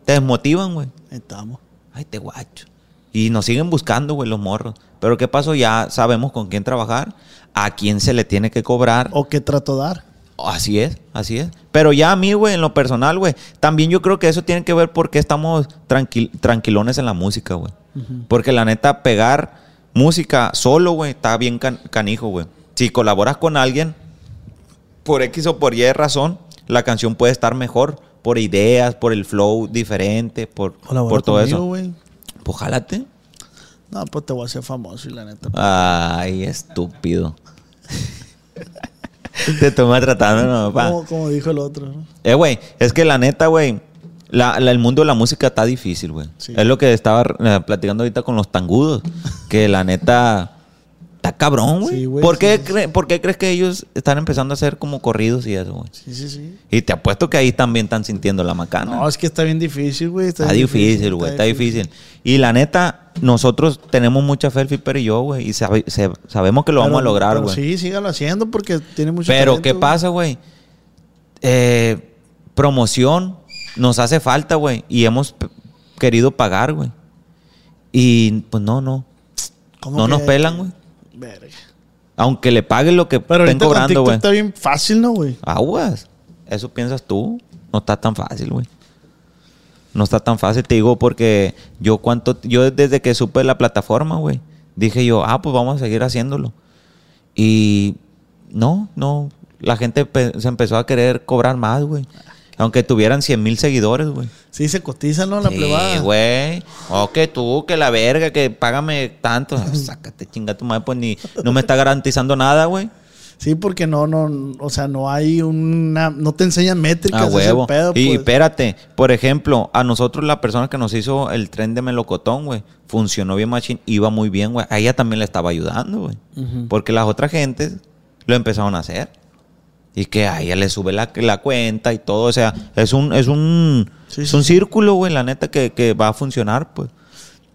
te desmotivan, güey. Estamos ay, te guacho. Y nos siguen buscando, güey, los morros. Pero ¿qué pasó? Ya sabemos con quién trabajar, a quién se le tiene que cobrar. O qué trato dar. Así es, así es. Pero ya a mí, güey, en lo personal, güey, también yo creo que eso tiene que ver porque estamos tranquilones en la música, güey. Porque la neta, pegar música solo, güey, está bien canijo, güey. Si colaboras con alguien, por X o por Y razón, la canción puede estar mejor por ideas, por el flow diferente, por, por todo eso. Wey. Pues jálate. No, pues te voy a hacer famoso y la neta. Pues. Ay, estúpido. te toma tratando, no, papá. Como, dijo el otro. ¿no? Eh, güey, es que la neta, güey, la, el mundo de la música está difícil, güey. Es lo que estaba eh, platicando ahorita con los tangudos. Que la neta Está cabrón, güey. Sí, güey ¿Por, qué ¿Por qué crees que ellos están empezando a hacer como corridos y eso, güey? Sí, sí, sí. Y te apuesto que ahí también están sintiendo la macana. No, es que está bien difícil, güey. Está, difícil, güey. Está, difícil. Y la neta, nosotros tenemos mucha fe, el Fipper y yo, güey. Y sabemos que lo vamos a lograr, güey. Sí, sígalo haciendo porque tiene mucho Pero, ¿qué pasa, güey? Eh, promoción nos hace falta, güey. Y hemos querido pagar, güey. Y pues no, no. no nos pelan, güey. Aunque le paguen lo que Pero estén cobrando, güey. está bien fácil, ¿no, güey? Aguas. Eso piensas tú. No está tan fácil, güey. No está tan fácil, te digo, porque yo cuánto, yo desde que supe la plataforma, güey, dije yo, ah, pues vamos a seguir haciéndolo. Y no, no, la gente se empezó a querer cobrar más, güey. Aunque tuvieran 100 mil seguidores, güey. Sí, se cotizan, ¿no? La sí, güey. O que tú, que la verga, que págame tanto. Ah, sácate, chinga tu madre, pues ni, no me está garantizando nada, güey. Sí, porque no, no, o sea, no hay una, no te enseñan métricas. Ah, huevo. Pedo, pues. Y espérate, por ejemplo, a nosotros la persona que nos hizo el tren de melocotón, güey, funcionó bien machín, iba muy bien, güey. A ella también le estaba ayudando, güey. Porque las otras gentes lo empezaron a hacer y que a ella le sube la, la cuenta y todo. O sea, es un, es un, es un círculo, güey, la neta, que, que va a funcionar, pues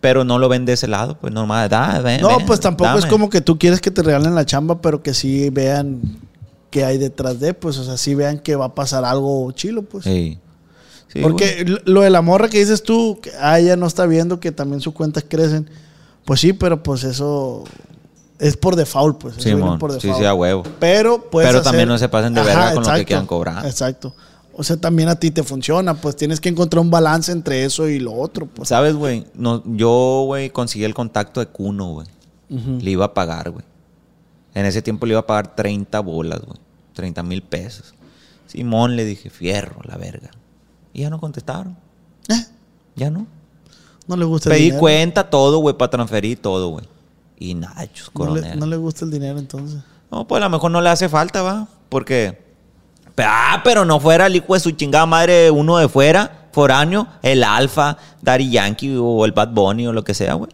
pero no lo ven de ese lado, pues normal, da, No, pues tampoco es como que tú quieres que te regalen la chamba, pero que sí vean qué hay detrás de, pues, o sea, sí vean que va a pasar algo chilo, pues. Sí. Porque lo de la morra que dices tú, ah, ella no está viendo que también sus cuentas crecen. Pues sí, pero pues eso es por default, pues. Sí, por default. sí, sí, a huevo. Pero, Pero también no se pasen de verga con exacto, lo que quieran cobrar. Exacto. O sea, también a ti te funciona, pues tienes que encontrar un balance entre eso y lo otro. Pues. ¿Sabes, güey? No, yo, güey, conseguí el contacto de Cuno, güey. Le iba a pagar, güey. En ese tiempo le iba a pagar 30 bolas, güey. 30 mil pesos. Simón le dije, fierro, la verga. Y ya no contestaron. ¿Eh? Ya no. No le gusta Pedí el cuenta, todo, güey, para transferir todo, güey y nachos, coronel. ¿No le, gusta el dinero entonces? No, pues a lo mejor no le hace falta, va. Porque. Ah, pero no fuera el hijo de su chingada madre, uno de fuera, foráneo, el Alfa, Daddy Yankee o el Bad Bunny o lo que sea, güey.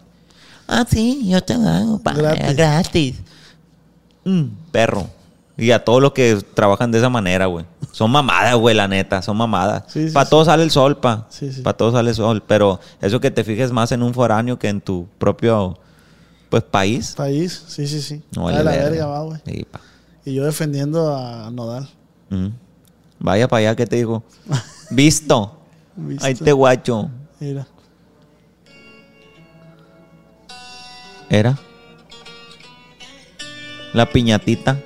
Ah, sí, yo te hago, pa. Gratis. gratis. Mm, perro. Y a todos los que trabajan de esa manera, güey. Son mamadas, güey, la neta, son mamadas. Sí, sí, para sí. todos sale el sol, pa. Para todos sale el sol. Pero eso que te fijes más en un foráneo que en tu propio pues país. País, sí, sí, sí. No vale la, verga, va, güey. Y yo defendiendo a Nodal. Vaya para allá que te digo. Visto. Visto. Ahí te guacho. Mira. Era. La piñatita.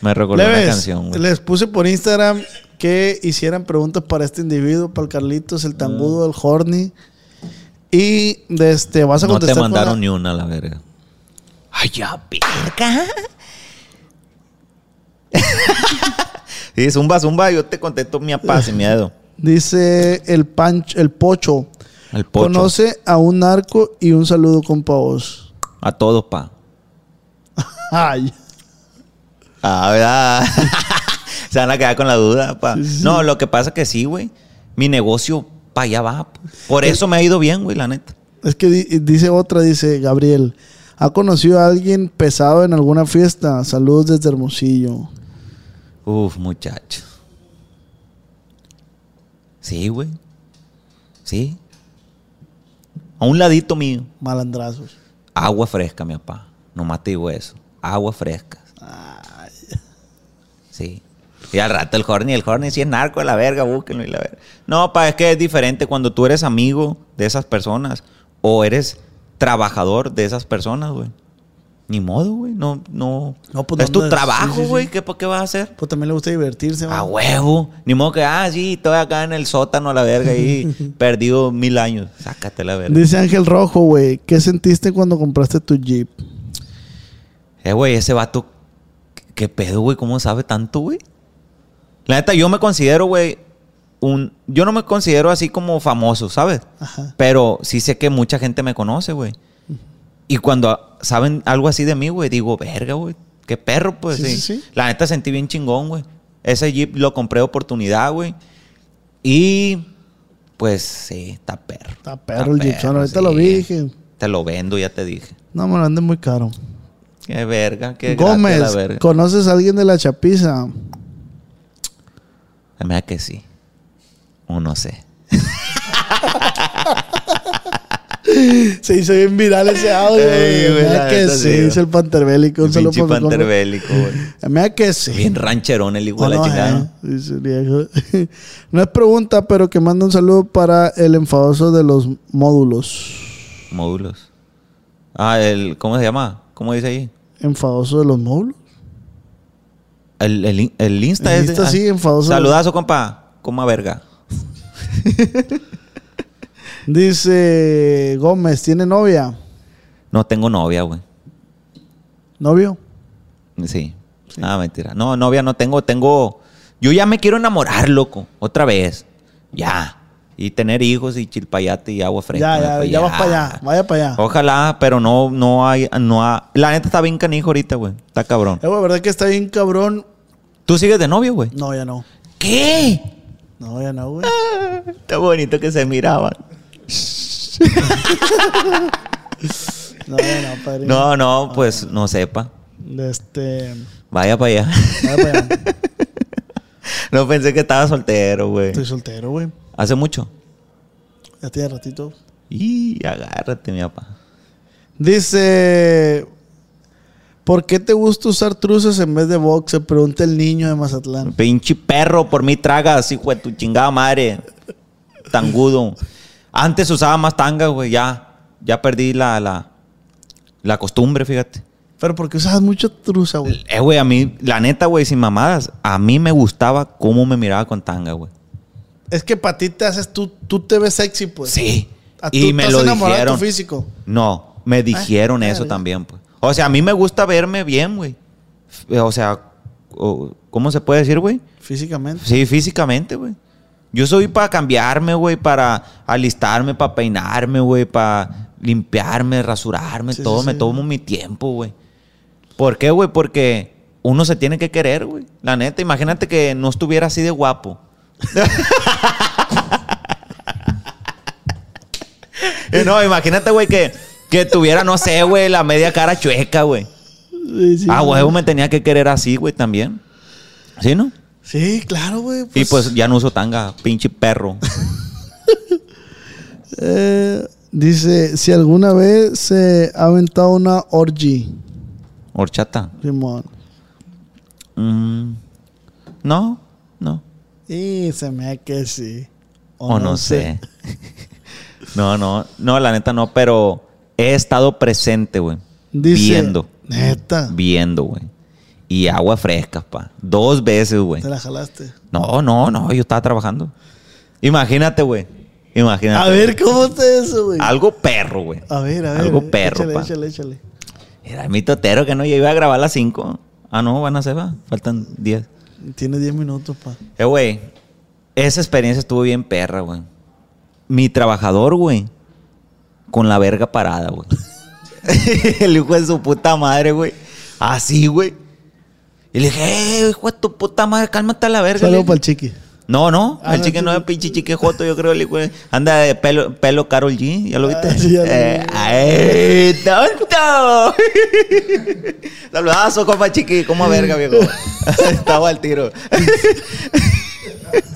Me recordó la canción. Güey. Les puse por Instagram que hicieran preguntas para este individuo, para el Carlitos, el Tambudo, mm. el Horny. Y este, vas a contestar. No te mandaron ni una, la verga. Ay, ya, verga. sí, zumba, zumba, yo te contesto mi papá sin miedo. Dice el pancho, el pocho. El pocho. Conoce a un narco y un saludo, compa vos. A todos, pa. Ay. Ah, ¿verdad? Se van a quedar con la duda, pa. No, lo que pasa es que sí, güey. Mi negocio pa' allá va. pa. Por eso me ha ido bien, güey, la neta. Es que di- dice otra, dice Gabriel. ¿Ha conocido a alguien pesado en alguna fiesta? Saludos desde Hermosillo. Uf, muchacho. Sí, güey. Sí. A un ladito mío. Malandrazos. Agua fresca, mi papá. Nomás te digo eso. Agua fresca. Sí. Y al rato el Horny, el Horny sí es narco de la verga, búsquenlo y la verga. No, pa, es que es diferente cuando tú eres amigo de esas personas o eres trabajador de esas personas, güey. Ni modo, güey. No, no. No, pues, es tu trabajo, Sí, sí, sí. güey. ¿Qué, ¿Qué vas a hacer? Pues también le gusta divertirse, A man. huevo. Ni modo que, ah, sí, estoy acá en el sótano a la verga y perdido mil años. Sácate la verga. Dice Ángel Rojo, güey. ¿Qué sentiste cuando compraste tu Jeep? Eh, güey, ese vato, ¿qué pedo, güey? ¿Cómo sabe tanto, güey? La neta, yo me considero, güey, un... Yo no me considero así como famoso, ¿sabes? Ajá. Pero sí sé que mucha gente me conoce, güey. Y cuando saben algo así de mí, güey, digo, verga, güey. Qué perro, pues Sí, sí. sí. La neta sentí bien chingón, güey. Ese Jeep lo compré de oportunidad, güey. Y pues sí, está perro. Está perro el Jeepson. Ahorita lo vi, dije. Te lo vendo, ya te dije. No, me lo venden muy caro. Qué verga, qué gracia Gómez, la verga. ¿conoces a alguien de la chapiza? Me da que sí. O no sé. Se hizo bien viral ese audio. Ey, güey. la que sí, dice el panterbélico. Un saludo Pinche para mi compa. panther bélico, güey. Que sí. Bien rancherón el hijo ¿O de la eh? No es pregunta, pero que manda un saludo para el enfadoso de los módulos. Módulos. Ah, el... ¿Cómo se llama? ¿Cómo dice ahí? ¿Enfadoso de los módulos? El, el, el Insta El es... Insta ah, sí, enfadoso. Saludazo, compa. Coma verga. Dice Gómez, ¿tiene novia? No tengo novia, güey. ¿Novio? Sí. Ah, mentira. No, novia no tengo. Tengo... Yo ya me quiero enamorar, loco. Otra vez. Ya. Y tener hijos y chilpayate y agua fresca. Ya, ya, pues ya vas para allá. Vaya para allá. Ojalá, pero no, no hay, no La neta está bien canijo ahorita, güey. Está cabrón. Eh, güey, ¿verdad que está bien cabrón? ¿Tú sigues de novio, güey? No, ya no. ¿Qué? No, ya no, güey. Está bonito que se miraban. No, ya no, padre. No, no, pues no sepa. Este. Vaya para allá. Vaya para allá. no pensé que estaba soltero, güey. Estoy soltero, güey. ¿Hace mucho? Ya tiene ratito. Y agárrate, mi papá. Dice. ¿Por qué te gusta usar truzas en vez de box? Se pregunta el niño de Mazatlán. Pinche perro, por mí tragas, hijo de tu chingada madre. Tangudo. Antes usaba más tanga, güey, ya. Ya perdí la, la, la costumbre, fíjate. Pero ¿por qué usas mucho truza, güey? Eh, güey, a mí, la neta, güey, sin mamadas, a mí me gustaba cómo me miraba con tanga, güey. Es que para ti te haces, tú, tú te ves sexy, pues. Sí. A tú Y me lo enamorado de dijeron. tu físico. No, me dijeron ah, eso ya. también, pues. O sea, a mí me gusta verme bien, güey. O sea, ¿cómo se puede decir, güey? Físicamente. Sí, físicamente, güey. Yo soy para cambiarme, güey, para alistarme, para peinarme, güey, para limpiarme, rasurarme, Sí, todo. sí, me sí. tomo mi tiempo, güey. ¿Por qué, güey? Porque uno se tiene que querer, güey. La neta, imagínate que no estuviera así de guapo. Eh, no, imagínate, güey, que, que tuviera, no sé, güey, la media cara chueca, güey. Sí, sí, ah, güey. me tenía que querer así, güey, también. ¿Sí, no? Sí, claro, güey. y pues ya no uso tanga, pinche perro. Eh, dice, si alguna vez se ha aventado una orgy, Horchata. Simón. Mm, no, no. Y se me da que sí. O, no, sé. no, no. No, la neta no, pero he estado presente, güey. Viendo. Neta. Viendo, güey. Y agua fresca, pa. Dos veces, güey. Te la jalaste. No, no, no. Yo estaba trabajando. Imagínate, güey. Imagínate. A ver, ¿cómo está eso, güey? Algo perro, güey. A ver, a ver. Algo eh, perro, échale, pa. échale, échale. Era mi totero que no, yo iba a grabar a las 5. Ah, no, van a ser, va. Faltan 10. Tiene 10 minutos, pa. Eh, güey. Esa experiencia estuvo bien perra, güey. Mi trabajador, güey. Con la verga parada, güey. el hijo de su puta madre, güey. Así, güey. Y le dije, eh, hijo de tu puta madre, cálmate a la verga. Saludos para el chiqui. No, no, Ah, el chique no es pinche chique joto, yo creo, de- Anda de pelo, pelo Carol G, ¿ya lo viste? Ah, sí, ya. Eh, ¡Ay, tonto! Saludazo, compa chiqui, como verga, viejo. Estaba al tiro.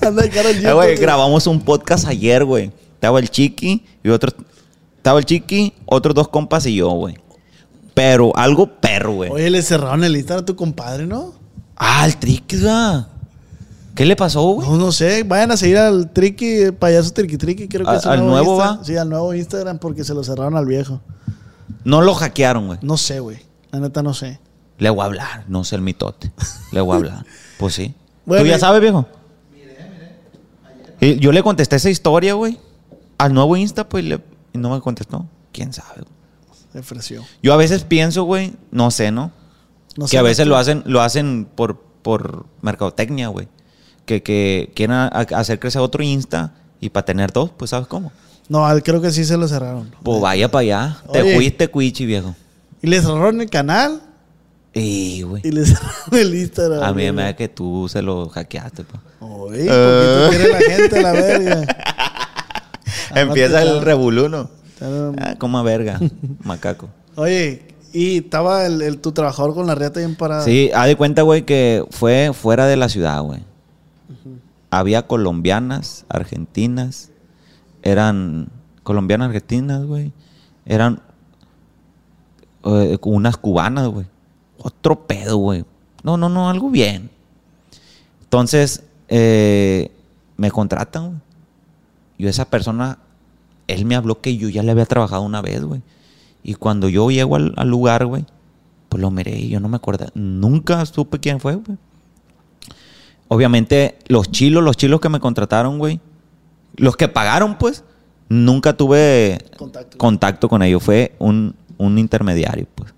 Anda cara al Eh, güey, grabamos un podcast ayer, güey. Estaba el chiqui y otro... Estaba el chiqui, otros dos compas y yo, güey. Pero algo perro, güey. Oye, le cerraron el Instagram a tu compadre, ¿no? Ah, el triqui, güey. ¿Qué le pasó, güey? No, no sé. Vayan a seguir al Triqui, el payaso Triqui Triqui. Creo que ¿Al- es su al nuevo Insta- va? Sí, al nuevo Instagram porque se lo cerraron al viejo. No lo hackearon, güey. No sé, güey. La neta no sé. Le voy a hablar, no sé el mitote. Le voy a hablar. Pues sí. Bueno, ¿Tú ya sabes, viejo? Y yo le contesté esa historia, güey. Al nuevo Insta, pues, le- y no me contestó. ¿Quién sabe? güey? Se ofreció. Yo a veces pienso, güey, no sé, ¿no? No que sé, a veces lo hacen, lo hacen por, por mercadotecnia, güey. Que, que quieren a- a- hacer crecer otro Insta y para tener dos, pues, ¿sabes cómo? No, creo que sí se lo cerraron. Pues vaya para allá. Oye. Te fuiste, cuichi, viejo. Y le cerraron el canal Y, güey. y le cerraron el Instagram. A mí me da que tú se lo hackeaste, pues. Oye, poquito quiere la gente la verga. Empieza el revoluno. Ah, como verga, macaco. Oye, y estaba el, el- tu trabajador con la riata bien parada. Sí, haz de cuenta, güey, que fue fuera de la ciudad, güey. Había colombianas, argentinas, eran colombianas, argentinas, güey. Eran eh, unas cubanas, güey. Otro pedo, güey. No, no, no, algo bien. Entonces, eh, me contratan, güey. Yo esa persona, él me habló que yo ya le había trabajado una vez, güey. Y cuando yo llego al, al lugar, güey, pues lo miré y yo no me acuerdo. Nunca supe quién fue, güey. Obviamente, los chilos, los chilos que me contrataron, güey, los que pagaron, pues, nunca tuve Contacto. contacto con ellos. Fue un, un intermediario, pues,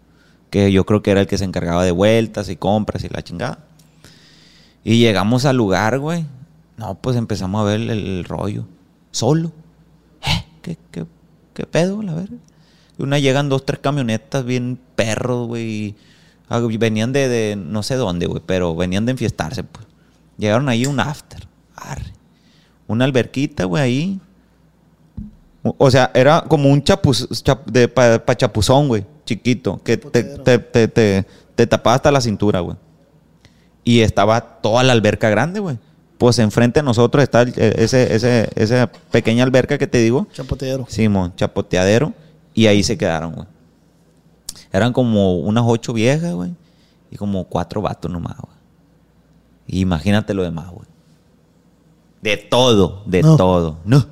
que yo creo que era el que se encargaba de vueltas y compras y la chingada. Y llegamos al lugar, güey. No, pues empezamos a ver el, el rollo. Solo. ¿Eh? ¿Qué, qué, qué pedo, la verga? Y una llegan dos, tres camionetas bien perros, güey. ah, Venían de, de no sé dónde, güey, pero venían de enfiestarse, pues. Llegaron ahí un after. Arre. Una alberquita, güey, ahí. O- sea, era como un chapuz, chap- de pa, pa chapuzón, güey, chiquito, que te, te, te, te- te tapaba hasta la cintura, güey. Y estaba toda la alberca grande, güey. Pues enfrente de nosotros está eh, ese, ese, esa pequeña alberca que te digo. Chapoteadero. Simón, chapoteadero. Y ahí se quedaron, güey. Eran como unas ocho viejas, güey. Y como cuatro vatos nomás, güey. Imagínate lo demás, güey. De todo, de No. todo. No.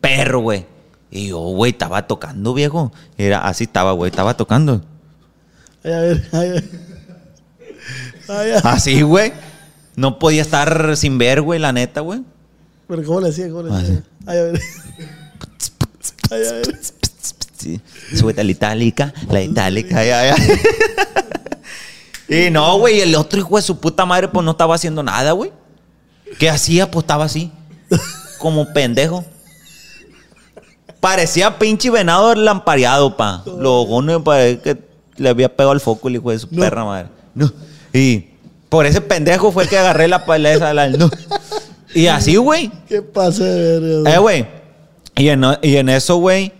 Perro, güey. Y yo, güey, estaba tocando, viejo. Era así estaba, güey. Estaba tocando. Ay, a ver, ay, a ver. Ay, a- Así, güey. No podía estar sin ver, güey, la neta, güey. Pero ¿cómo le hacía? ¿Cómo le Ah, hacía? Ay, a ver. Ay, a ver. Sí. Súbete la itálica, la itálica, ya, ya. Y no, güey, el otro hijo de su puta madre, pues no estaba haciendo nada, güey. ¿Qué hacía? Pues estaba así, como pendejo. Parecía pinche venado lampareado, pa. Los ojos me parece que le había pegado al foco el hijo de su No. perra madre. No. Y por ese pendejo fue que agarré la paleza. La, no. Y así, güey. ¿Qué pasa de verga? Eh, güey. Y en, y en eso, güey,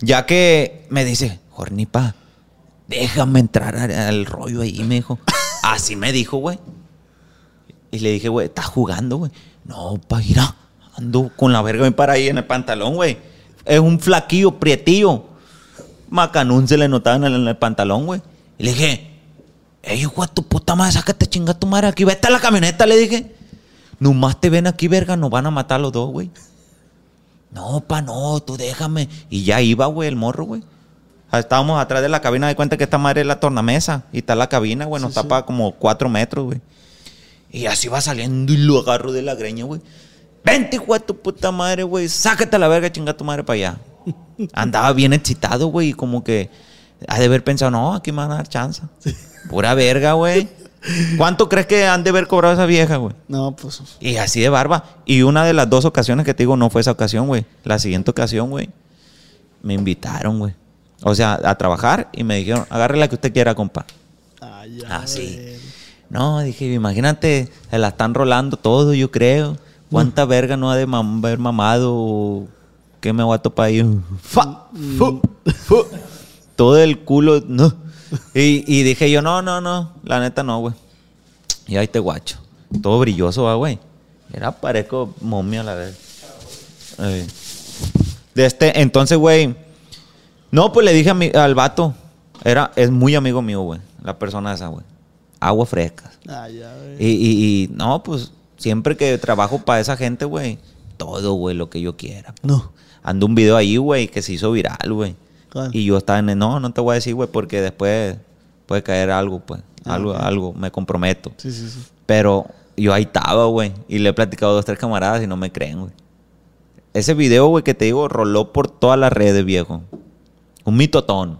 ya que me dice, Jornipa, déjame entrar al, rollo ahí, me dijo. Así me dijo, güey. Y le dije, güey, ¿estás jugando, güey? No, pa, mira, ando con la verga bien para ahí en el pantalón, güey. Es un flaquillo, prietillo. Macanún se le notaba en el, en el pantalón, güey. Y le dije, ey, hijo de tu puta madre, sácate chinga tu madre aquí. Vete a la camioneta, le dije. Nomás te ven aquí, verga, nos van a matar los dos, güey. No, pa, no, tú déjame. Y ya iba, güey, el morro, güey. Ah, Estábamos atrás de la cabina, de cuenta que esta madre es la tornamesa. Y está la cabina, güey, nos tapa como cuatro metros, güey. Y así va saliendo y lo agarro de la greña, güey. Vente, hijo de tu puta madre, güey. Sácate a la verga, chinga tu madre para allá. Andaba bien excitado, güey, y como que Ha de haber pensado, no, aquí me van a dar chance. Pura verga, güey. ¿Cuánto crees que han de haber cobrado esa vieja, güey? No, pues. Y así de barba. Y una de las dos ocasiones que te digo no fue esa ocasión, güey. La siguiente ocasión, güey, me invitaron, güey. O sea, a trabajar y me dijeron, agarre la que usted quiera, compa. Ay, ya, Ah, sí. güey. No, dije, imagínate, se la están rolando todo, yo creo. ¿Cuánta verga no ha de mam- haber mamado? ¿Qué me voy a topar ahí? Fa, fu, fu. Todo el culo, no. Y, y dije yo, no, no, no, la neta no, güey. Y ahí te guacho. Todo brilloso, va, güey. Era parezco momia la vez. Eh. De este, entonces, güey. No, pues le dije a mi, al vato. Era, es muy amigo mío, güey. La persona esa, güey. Agua fresca. Ya, güey. Y, y, y, no, pues siempre que trabajo para esa gente, güey. Todo, güey, lo que yo quiera. No. Ando un video ahí, güey, que se hizo viral, güey. Y yo estaba en el, no, no te voy a decir, güey, porque después puede caer algo, pues. Ah, Algo, algo, me comprometo. Sí, sí, sí. Pero yo ahí estaba, güey. Y le he platicado a dos, tres camaradas y no me creen, güey. Ese video, güey, que te digo, roló por todas las redes, viejo. Un mitotón.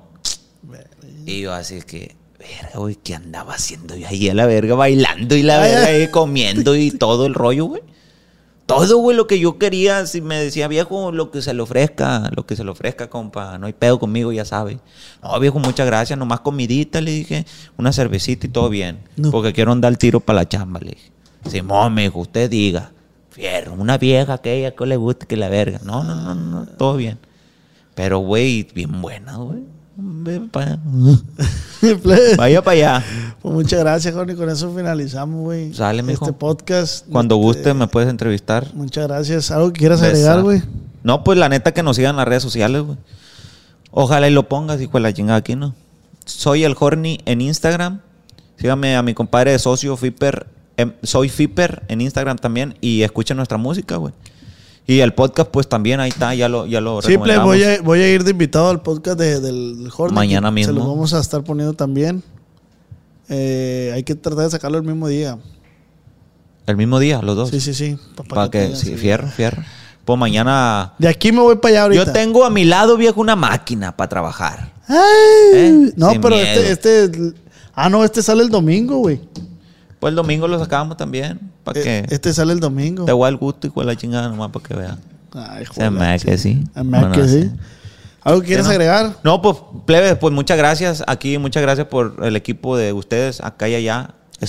Y yo así que, verga, güey, ¿qué andaba haciendo yo ahí a la verga bailando y la verga ahí comiendo y todo el rollo, güey? Todo, güey, lo que yo quería, si me decía, viejo, lo que se le ofrezca, lo que se le ofrezca, compa, no hay pedo conmigo, ya sabe. No, viejo, muchas gracias, nomás comidita, le dije, una cervecita y todo bien. No. Porque quiero andar el tiro para la chamba, le dije. Simón, me dijo, usted diga, fierro, una vieja aquella que le guste que la verga. No, no, no, no, todo bien. Pero, güey, bien buena, güey. Allá. Vaya para allá. Pues muchas gracias, Jorge. Con eso finalizamos, güey. Sale, mijo. Este podcast. Cuando Este, guste me puedes entrevistar. Muchas gracias. ¿Algo que quieras agregar, güey? No, pues la neta que nos sigan en las redes sociales, güey. Ojalá y lo pongas, hijo de la chingada aquí, ¿no? Soy el Horny en Instagram. Síganme a mi compadre de socio Fipper. em, soy Fipper en Instagram también. Y escuchen nuestra música, güey. Y el podcast, pues también ahí está, ya lo, ya lo Simple, recomendamos. voy a, voy a ir de invitado al podcast de- del, Hornet. Mañana Se mismo. lo vamos a estar poniendo también. Eh, hay que tratar de sacarlo el mismo día. El mismo día, los dos. Sí, sí, sí. pa- pa Para que, tengas, sí, sí. fierro, fierro. Pues mañana. De aquí me voy para allá ahorita. Yo tengo a mi lado, viejo, una máquina para trabajar. Ay, ¿Eh? No, Sin pero miedo. este, este. Ah, no, este sale el domingo, güey. Pues el domingo lo sacamos también. Para Eh, que Este sale el domingo. te voy al gusto y con la chingada nomás para que vean. Ay, Se me joder, que sí. Se me Bueno, que sí. ¿Algo que quieres agregar? No, pues, plebe, pues muchas gracias. Aquí, muchas gracias por el equipo de ustedes, acá y allá. Estudios.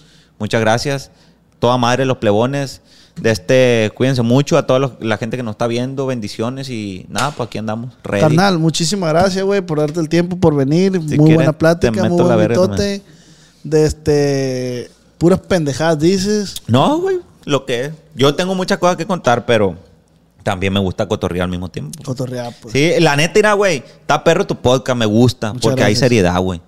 Estudios. Muchas gracias. Toda madre, los plebones. De este, cuídense mucho a toda los- la gente que nos está viendo. Bendiciones y nada, pues aquí andamos. Ready. Carnal, muchísimas gracias, güey, por darte el tiempo, por venir. Si muy buena plática, muy buen mitote. De este. Puras pendejadas dices. No, güey, lo que es. Yo tengo muchas cosas que contar, pero también me gusta cotorrear al mismo tiempo. Cotorrear, pues. Sí, la neta, mira, güey. Está perro tu podcast, me gusta. Muchas porque hay seriedad, güey.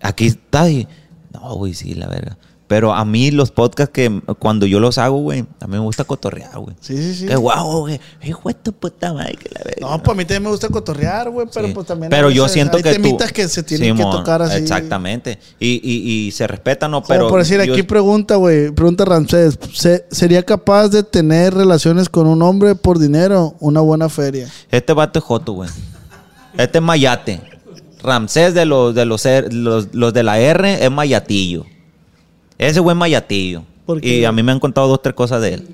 Aquí está y... No, güey, sí, la verga. Pero a mí los podcasts que cuando yo los hago, güey, a mí me gusta cotorrear, güey. Sí, sí, sí. Qué guau, güey. Hijo de tu puta madre, que la verga. No, pues a mí también me gusta cotorrear, güey, pero Sí. pues también. Pero yo siento hay que tú... temitas que se tienen Simón, que tocar así. Exactamente. Y, y, y se respetan, ¿no? Como Pero por decir, yo- aquí pregunta, güey, pregunta Ramsés, ¿se- ¿sería capaz de tener relaciones con un hombre por dinero? Una buena feria. Este vato es Joto, güey. Este es Mayate. Ramsés de los de los, los, los de la R es Mayatillo. Ese es Mayatillo. Y a mí me han contado dos, tres cosas de él.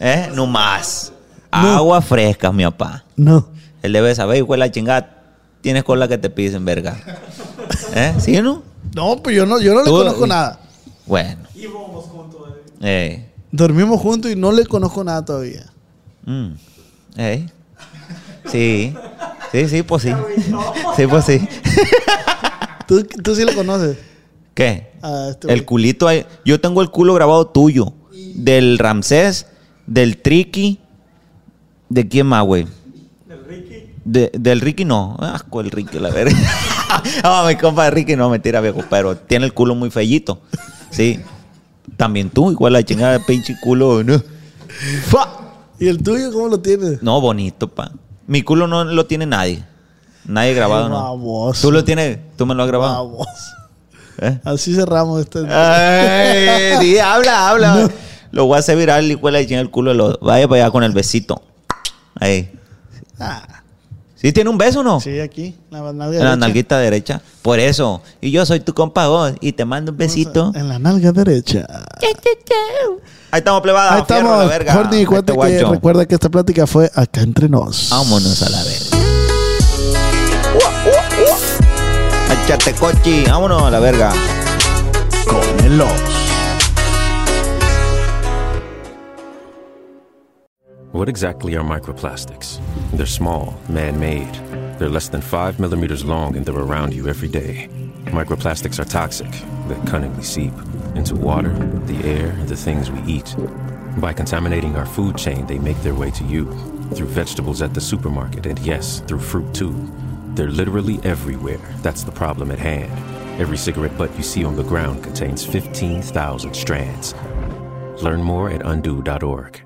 ¿Eh? No más. Agua fresca, mi papá. No. Él debe saber, hijo de la chingada. Tienes cola que te pisen, verga. ¿Eh? ¿Sí o no? No, pues yo no, yo no le conozco nada. Bueno. Eh. Dormimos juntos y no le conozco nada todavía. Mm. Eh. Sí. Sí, sí, pues sí. Sí, pues sí. ¿Tú, tú sí le conoces? ¿Qué? A este El culito ahí. Yo tengo el culo grabado tuyo. Del Ramsés, del Tricky. ¿De quién más, güey? Del Ricky. del Ricky no. Asco el Ricky, la verga. Ah, mi compa de Ricky no, mentira, viejo. Pero tiene el culo muy fellito. Sí. También tú, igual la chingada de pinche culo. No. Fa. ¿Y el tuyo cómo lo tienes? No, bonito, pa. Mi culo no lo tiene nadie. Nadie grabado, Ay, no. Tú lo tienes, tú me lo has grabado. Vamos. ¿Eh? Así cerramos este. Ay, di, habla, habla. Lo voy a hacer viral y cuela y el culo. Lo, vaya para allá con el besito. Ahí. Ah, ¿Sí tiene un beso o no? Sí, aquí, la nalga en la nalguita derecha. Por eso. Y yo soy tu compa vos y te mando un besito. En la nalga derecha. Ahí estamos, plebada. Ahí Fierro estamos. la verga. Jordi, Este que recuerda que esta plática fue acá entre nos. Vámonos a la verga. Vámonos a la verga. Con el. What exactly are microplastics? They're small, man made. They're less than 5 millimeters long and they're around you every day. Microplastics are toxic. They cunningly seep into water, the air, and the things we eat. By contaminating our food chain, they make their way to you through vegetables at the supermarket, and yes, through fruit too. They're literally everywhere. That's the problem at hand. Every cigarette butt you see on the ground contains 15,000 strands. Learn more at undo.org.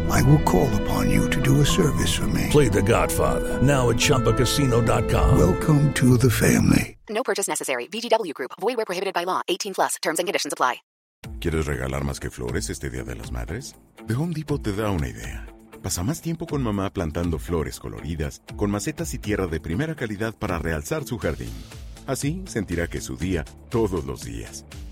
I will call upon you to do a service for me. Play The Godfather now at ChumbaCasino.com. Welcome to the family. No purchase necessary. VGW Group. Void where prohibited by law. 18 plus. Terms and conditions apply. ¿Quieres regalar más que flores este Día de las Madres? The Home Depot te da una idea. Pasa más tiempo con mamá plantando flores coloridas, con macetas y tierra de primera calidad para realzar su jardín. Así sentirá que es su día todos los días.